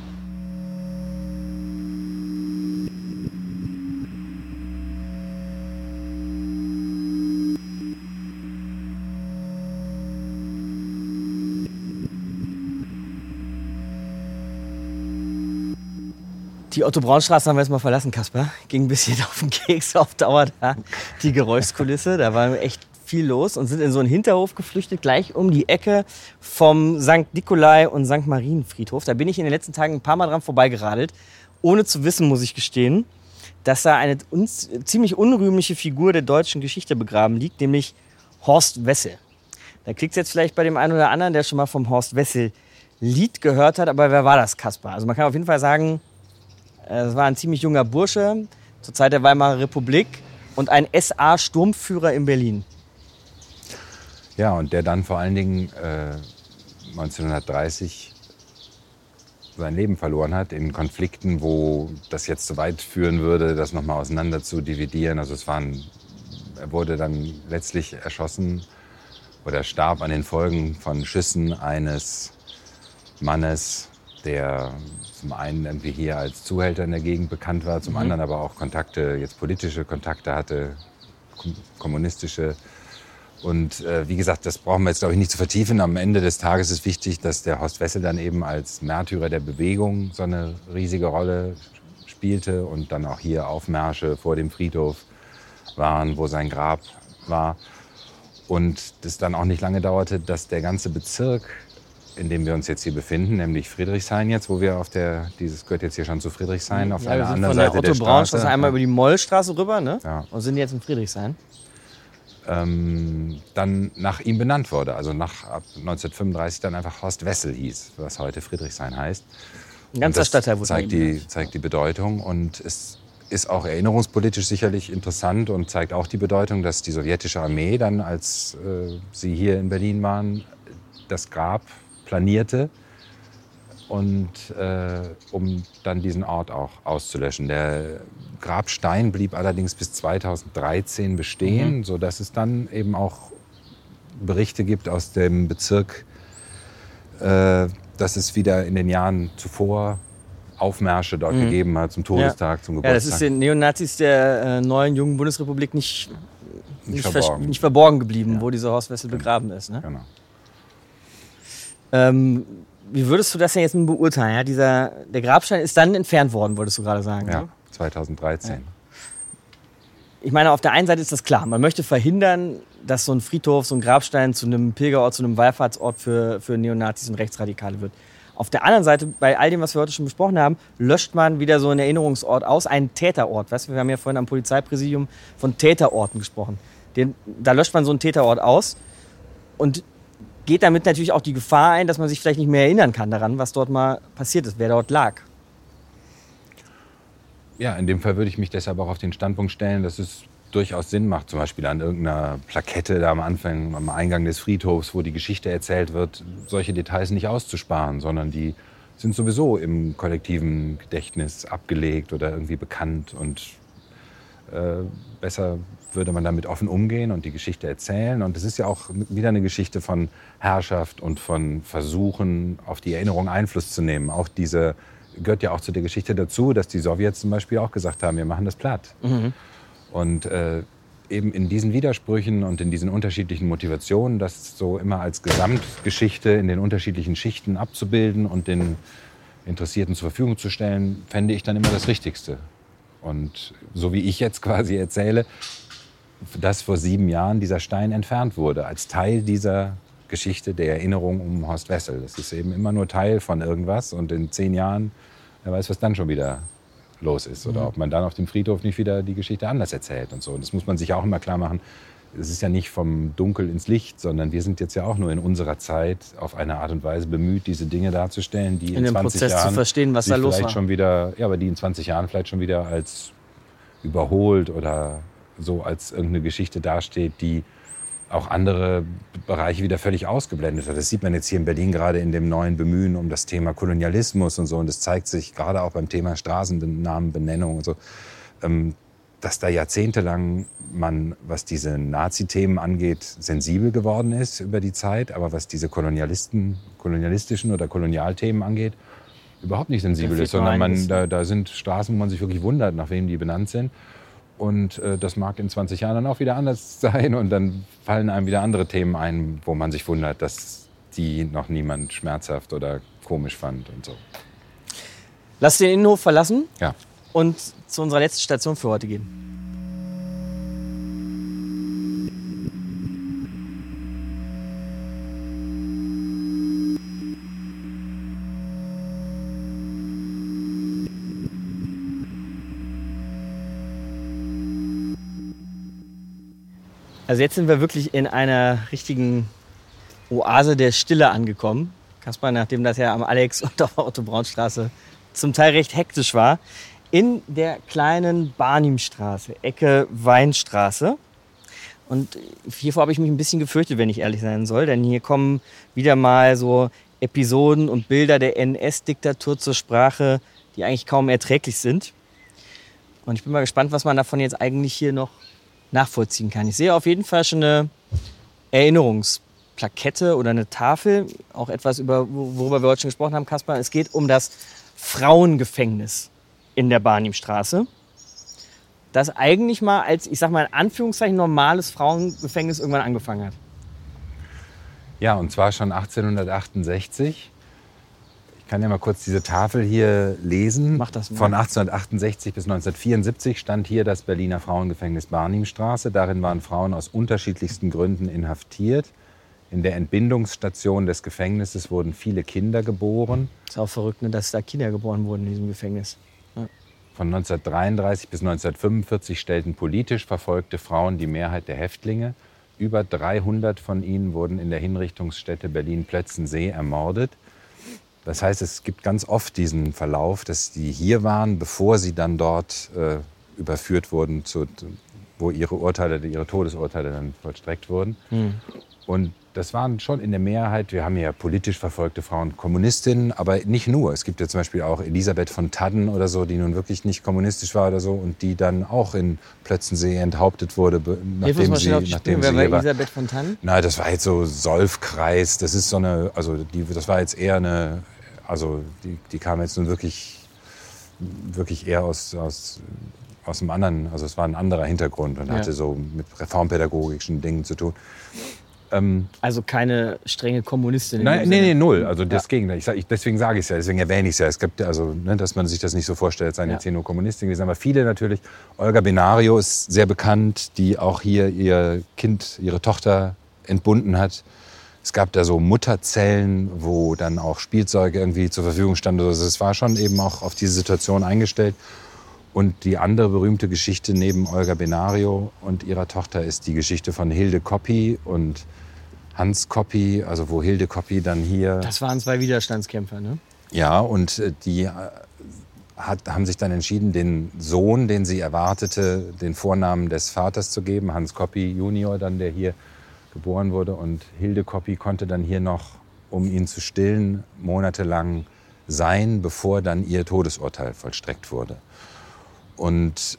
Die Otto-Braun-Straße haben wir jetzt mal verlassen, Kasper. Ging ein bisschen auf den Keks auf Dauer da. Die Geräuschkulisse, da war echt viel los und sind in so einen Hinterhof geflüchtet, gleich um die Ecke vom St. Nikolai und St. Marienfriedhof. Da bin ich in den letzten Tagen ein paar Mal dran vorbeigeradelt, ohne zu wissen, muss ich gestehen, dass da eine uns, ziemlich unrühmliche Figur der deutschen Geschichte begraben liegt, nämlich Horst Wessel. Da klickt es jetzt vielleicht bei dem einen oder anderen, der schon mal vom Horst Wessel Lied gehört hat, aber wer war das, Kasper? Also man kann auf jeden Fall sagen, es war ein ziemlich junger Bursche zur Zeit der Weimarer Republik und ein SA-Sturmführer in Berlin. Ja, und der dann vor allen Dingen äh, 1930 sein Leben verloren hat in Konflikten, wo das jetzt so weit führen würde, das nochmal auseinander zu dividieren. Also es waren, er wurde dann letztlich erschossen oder starb an den Folgen von Schüssen eines Mannes, der zum einen irgendwie hier als Zuhälter in der Gegend bekannt war, zum mhm. anderen aber auch Kontakte, jetzt politische Kontakte hatte, kommunistische. Und äh, wie gesagt, das brauchen wir jetzt, glaube ich, nicht zu vertiefen. Am Ende des Tages ist wichtig, dass der Horst Wessel dann eben als Märtyrer der Bewegung so eine riesige Rolle spielte und dann auch hier Aufmärsche vor dem Friedhof waren, wo sein Grab war. Und das dann auch nicht lange dauerte, dass der ganze Bezirk in dem wir uns jetzt hier befinden, nämlich Friedrichshain jetzt, wo wir auf der, dieses gehört jetzt hier schon zu Friedrichshain, auf ja, einer anderen Seite der, der Straße. Straße einmal über die Mollstraße rüber, ne? Ja. Und sind jetzt in Friedrichshain. Ähm, dann nach ihm benannt wurde. Also nach ab 1935 dann einfach Horst Wessel hieß, was heute Friedrichshain heißt. Ein ganzer das Stadtteil wurde zeigt die, zeigt die Bedeutung und es ist auch erinnerungspolitisch sicherlich interessant und zeigt auch die Bedeutung, dass die sowjetische Armee dann, als äh, sie hier in Berlin waren, das Grab planierte und äh, um dann diesen Ort auch auszulöschen. Der Grabstein blieb allerdings bis 2013 bestehen, mhm. sodass es dann eben auch Berichte gibt aus dem Bezirk, äh, dass es wieder in den Jahren zuvor Aufmärsche dort mhm. gegeben hat zum Todestag, ja. zum Geburtstag. Ja, das ist den Neonazis der äh, neuen jungen Bundesrepublik nicht, nicht, nicht verborgen. nicht verborgen. geblieben, ja. wo dieser Horst Wessel begraben ist. Ne? Genau. Ähm, wie würdest du das denn jetzt beurteilen? Ja, dieser, der Grabstein ist dann entfernt worden, wolltest du gerade sagen. Ja, ne? 2013. Ja. Ich meine, auf der einen Seite ist das klar. Man möchte verhindern, dass so ein Friedhof, so ein Grabstein zu einem Pilgerort, zu einem Wallfahrtsort für, für Neonazis und Rechtsradikale wird. Auf der anderen Seite, bei all dem, was wir heute schon besprochen haben, löscht man wieder so einen Erinnerungsort aus, einen Täterort. Weißt du, wir haben ja vorhin am Polizeipräsidium von Täterorten gesprochen. Den, da löscht man so einen Täterort aus und geht damit natürlich auch die Gefahr ein, dass man sich vielleicht nicht mehr erinnern kann daran, was dort mal passiert ist, wer dort lag. Ja, in dem Fall würde ich mich deshalb auch auf den Standpunkt stellen, dass es durchaus Sinn macht, zum Beispiel an irgendeiner Plakette da am Anfang, am Eingang des Friedhofs, wo die Geschichte erzählt wird, solche Details nicht auszusparen, sondern die sind sowieso im kollektiven Gedächtnis abgelegt oder irgendwie bekannt und äh, besser würde man damit offen umgehen und die Geschichte erzählen. Und es ist ja auch wieder eine Geschichte von Herrschaft und von Versuchen, auf die Erinnerung Einfluss zu nehmen. Auch diese gehört ja auch zu der Geschichte dazu, dass die Sowjets zum Beispiel auch gesagt haben, wir machen das platt. Mhm. Und äh, eben in diesen Widersprüchen und in diesen unterschiedlichen Motivationen, das so immer als Gesamtgeschichte in den unterschiedlichen Schichten abzubilden und den Interessierten zur Verfügung zu stellen, fände ich dann immer das Richtigste. Und so wie ich jetzt quasi erzähle, dass vor sieben Jahren dieser Stein entfernt wurde, als Teil dieser Geschichte der Erinnerung um Horst Wessel. Das ist eben immer nur Teil von irgendwas und in zehn Jahren, wer weiß, was dann schon wieder los ist. Oder mhm. ob man dann auf dem Friedhof nicht wieder die Geschichte anders erzählt und so. Und das muss man sich auch immer klar machen. Es ist ja nicht vom Dunkel ins Licht, sondern wir sind jetzt ja auch nur in unserer Zeit auf eine Art und Weise bemüht, diese Dinge darzustellen, die in, in 20 Prozess Jahren zu verstehen, was da los vielleicht war. schon wieder, ja, aber die in 20 Jahren vielleicht schon wieder als überholt oder so als irgendeine Geschichte dasteht, die auch andere Bereiche wieder völlig ausgeblendet hat. Das sieht man jetzt hier in Berlin gerade in dem neuen Bemühen um das Thema Kolonialismus und so. Und das zeigt sich gerade auch beim Thema Straßennamenbenennung und so, ähm, dass da jahrzehntelang man, was diese Nazi-Themen angeht, sensibel geworden ist über die Zeit, aber was diese Kolonialisten, kolonialistischen oder Kolonialthemen angeht, überhaupt nicht sensibel ist, sondern man, da, da sind Straßen, wo man sich wirklich wundert, nach wem die benannt sind. Und äh, das mag in 20 Jahren dann auch wieder anders sein. Und dann fallen einem wieder andere Themen ein, wo man sich wundert, dass die noch niemand schmerzhaft oder komisch fand und so. Lass den Innenhof verlassen ja. und zu unserer letzten Station für heute gehen. Also jetzt sind wir wirklich in einer richtigen Oase der Stille angekommen. Kaspar, nachdem das ja am Alex- und auf der Otto-Braun-Straße zum Teil recht hektisch war, in der kleinen Barnimstraße, Ecke Weinstraße. Und hiervor habe ich mich ein bisschen gefürchtet, wenn ich ehrlich sein soll, denn hier kommen wieder mal so Episoden und Bilder der NS-Diktatur zur Sprache, die eigentlich kaum erträglich sind. Und ich bin mal gespannt, was man davon jetzt eigentlich hier noch nachvollziehen kann. Ich sehe auf jeden Fall schon eine Erinnerungsplakette oder eine Tafel, auch etwas, über, worüber wir heute schon gesprochen haben, Kaspar. Es geht um das Frauengefängnis in der Barnimstraße, das eigentlich mal als, ich sag mal in Anführungszeichen, normales Frauengefängnis irgendwann angefangen hat. Ja, und zwar schon 1868. Ich kann ja mal kurz diese Tafel hier lesen. Mach das mal. Von 1868 bis 1974 stand hier das Berliner Frauengefängnis Barnimstraße. Darin waren Frauen aus unterschiedlichsten Gründen inhaftiert. In der Entbindungsstation des Gefängnisses wurden viele Kinder geboren. Ist auch verrückt, ne, dass da Kinder geboren wurden in diesem Gefängnis. Ja. Von 1933 bis 1945 stellten politisch verfolgte Frauen die Mehrheit der Häftlinge. Über 300 von ihnen wurden in der Hinrichtungsstätte Berlin-Plötzensee ermordet. Das heißt, es gibt ganz oft diesen Verlauf, dass die hier waren, bevor sie dann dort äh, überführt wurden, zu, wo ihre Urteile, ihre Todesurteile dann vollstreckt wurden. Mhm. Und das waren schon in der Mehrheit, wir haben ja politisch verfolgte Frauen, Kommunistinnen, aber nicht nur. Es gibt ja zum Beispiel auch Elisabeth von Tadden oder so, die nun wirklich nicht kommunistisch war oder so und die dann auch in Plötzensee enthauptet wurde, nachdem sie, nachdem sie Wer war Elisabeth von Tadden? Na, das war jetzt so Solfkreis. Das ist so eine, also die, das war jetzt eher eine, also die, die kam jetzt nun wirklich wirklich eher aus, aus, aus einem anderen, also es war ein anderer Hintergrund und ja. hatte so mit reformpädagogischen Dingen zu tun. Ähm, also keine strenge Kommunistin? Nein, nee, nee, null. Also das ja. Gegenteil. Ich, ich, deswegen sage ich es ja, deswegen erwähne ich es ja. Es gibt also, ne, dass man sich das nicht so vorstellt, seien ja. jetzt hier nur Kommunistin gewesen. Aber viele natürlich. Olga Benario ist sehr bekannt, die auch hier ihr Kind, ihre Tochter entbunden hat. Es gab da so Mutterzellen, wo dann auch Spielzeuge irgendwie zur Verfügung standen. Also es war schon eben auch auf diese Situation eingestellt. Und die andere berühmte Geschichte neben Olga Benario und ihrer Tochter ist die Geschichte von Hilde Koppi und Hans Koppi, also wo Hilde Koppi dann hier. Das waren zwei Widerstandskämpfer, ne? Ja, und äh, die äh, hat, haben sich dann entschieden, den Sohn, den sie erwartete, den Vornamen des Vaters zu geben, Hans Koppi Junior, dann der hier geboren wurde. Und Hilde Koppi konnte dann hier noch, um ihn zu stillen, monatelang sein, bevor dann ihr Todesurteil vollstreckt wurde. Und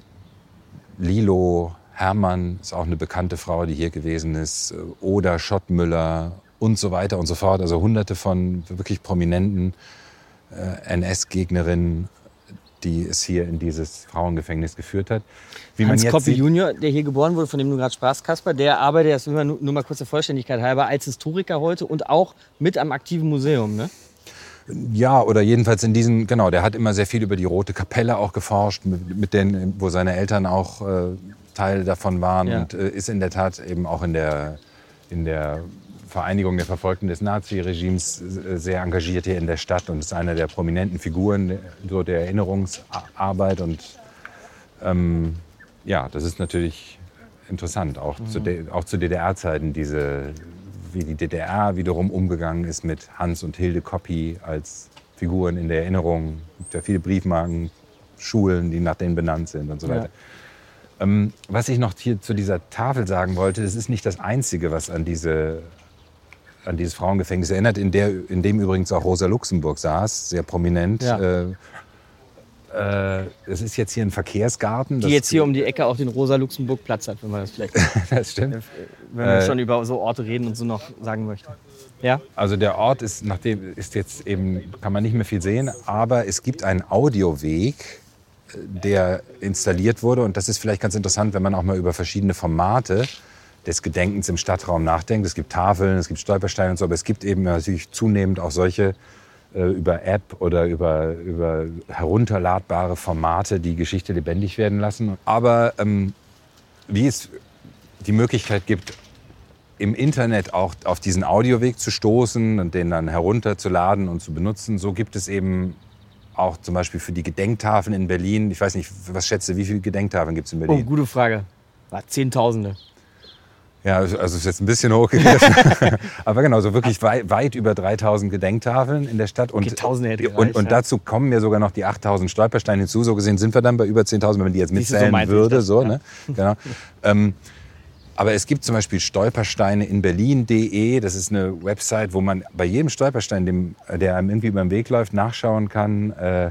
Lilo Hermann ist auch eine bekannte Frau, die hier gewesen ist. Oder Schottmüller und so weiter und so fort. Also hunderte von wirklich prominenten äh, NS-Gegnerinnen, die es hier in dieses Frauengefängnis geführt hat. Wie Hans Koppi Junior, der hier geboren wurde, von dem du gerade sprachst, Kasper, der arbeitet, das nur, nur mal kurze Vollständigkeit halber, als Historiker heute und auch mit am aktiven Museum, ne? Ja, oder jedenfalls in diesem, genau, der hat immer sehr viel über die Rote Kapelle auch geforscht, mit, mit denen, wo seine Eltern auch äh, Teil davon waren ja. und äh, ist in der Tat eben auch in der, in der Vereinigung der Verfolgten des Naziregimes äh, sehr engagiert hier in der Stadt und ist einer der prominenten Figuren so der Erinnerungsarbeit. Und ähm, ja, das ist natürlich interessant, auch mhm. zu, zu DDR-Zeiten, diese, wie die DDR wiederum umgegangen ist mit Hans und Hilde Koppi als Figuren in der Erinnerung. Es gibt ja viele Briefmarken, Schulen, die nach denen benannt sind und so weiter. Ja. Ähm, was ich noch hier zu dieser Tafel sagen wollte, es ist nicht das Einzige, was an, diese, an dieses Frauengefängnis erinnert, in, der, in dem übrigens auch Rosa Luxemburg saß, sehr prominent. Ja. Äh, äh, es ist jetzt hier ein Verkehrsgarten. Die jetzt hier um die Ecke auf den Rosa-Luxemburg-Platz hat, wenn man das vielleicht. das stimmt. Wenn wir äh, schon über so Orte reden und so noch sagen möchten. Ja? Also der Ort ist, nachdem ist jetzt eben, kann man nicht mehr viel sehen, aber es gibt einen Audioweg, der installiert wurde. Und das ist vielleicht ganz interessant, wenn man auch mal über verschiedene Formate des Gedenkens im Stadtraum nachdenkt. Es gibt Tafeln, es gibt Stolpersteine und so, aber es gibt eben natürlich zunehmend auch solche äh, über App oder über, über herunterladbare Formate, die Geschichte lebendig werden lassen. Aber ähm, wie es die Möglichkeit gibt, im Internet auch auf diesen Audioweg zu stoßen und den dann herunterzuladen und zu benutzen, so gibt es eben auch zum Beispiel für die Gedenktafeln in Berlin. Ich weiß nicht, was schätze, wie viele Gedenktafeln gibt es in Berlin? Oh, gute Frage. War Zehntausende. Ja, also ist jetzt ein bisschen hochgegriffen. Aber genau, so wirklich weit, weit, über 3000 Gedenktafeln in der Stadt. Und, okay, gereicht, und, und dazu kommen ja sogar noch die 8000 Stolpersteine hinzu. So gesehen sind wir dann bei über 10.000, wenn man die jetzt mitzählen so würde. Das, so, ja. ne? genau. ähm, aber es gibt zum Beispiel Stolpersteine in Berlin.de. Das ist eine Website, wo man bei jedem Stolperstein, dem, der einem irgendwie über den Weg läuft, nachschauen kann, äh,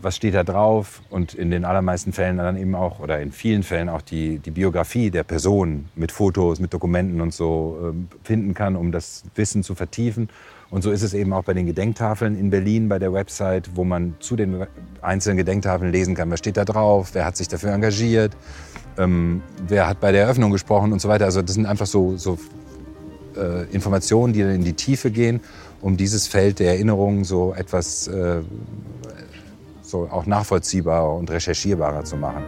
was steht da drauf. Und in den allermeisten Fällen dann eben auch, oder in vielen Fällen auch die, die Biografie der Person mit Fotos, mit Dokumenten und so äh, finden kann, um das Wissen zu vertiefen. Und so ist es eben auch bei den Gedenktafeln in Berlin bei der Website, wo man zu den einzelnen Gedenktafeln lesen kann, was steht da drauf, wer hat sich dafür engagiert, ähm, wer hat bei der Eröffnung gesprochen und so weiter. Also das sind einfach so, so äh, Informationen, die dann in die Tiefe gehen, um dieses Feld der Erinnerung so etwas äh, so auch nachvollziehbarer und recherchierbarer zu machen.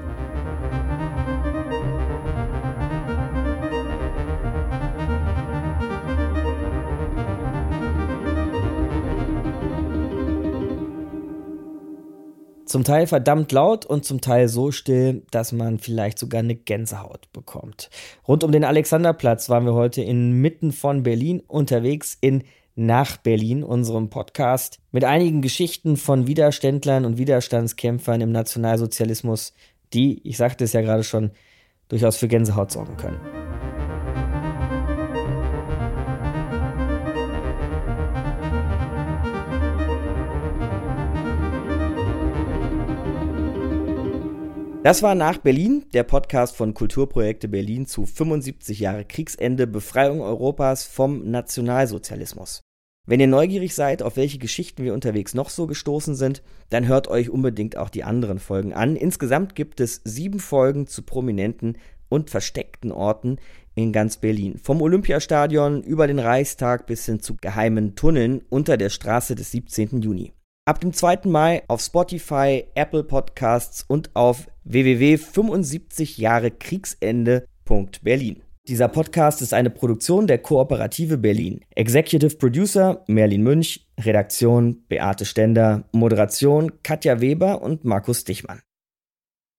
Zum Teil verdammt laut und zum Teil so still, dass man vielleicht sogar eine Gänsehaut bekommt. Rund um den Alexanderplatz waren wir heute inmitten von Berlin unterwegs in nach Berlin, unserem Podcast, mit einigen Geschichten von Widerständlern und Widerstandskämpfern im Nationalsozialismus, die, ich sagte es ja gerade schon, durchaus für Gänsehaut sorgen können. Das war nach Berlin, der Podcast von Kulturprojekte Berlin zu 75 Jahre Kriegsende, Befreiung Europas vom Nationalsozialismus. Wenn ihr neugierig seid, auf welche Geschichten wir unterwegs noch so gestoßen sind, dann hört euch unbedingt auch die anderen Folgen an. Insgesamt gibt es sieben Folgen zu prominenten und versteckten Orten in ganz Berlin. Vom Olympiastadion über den Reichstag bis hin zu geheimen Tunneln unter der Straße des 17. Juni. Ab dem 2. Mai auf Spotify, Apple Podcasts und auf www.75jahrekriegsende.berlin. Dieser Podcast ist eine Produktion der Kooperative Berlin. Executive Producer Merlin Münch, Redaktion Beate Stender, Moderation Katja Weber und Markus Dichmann.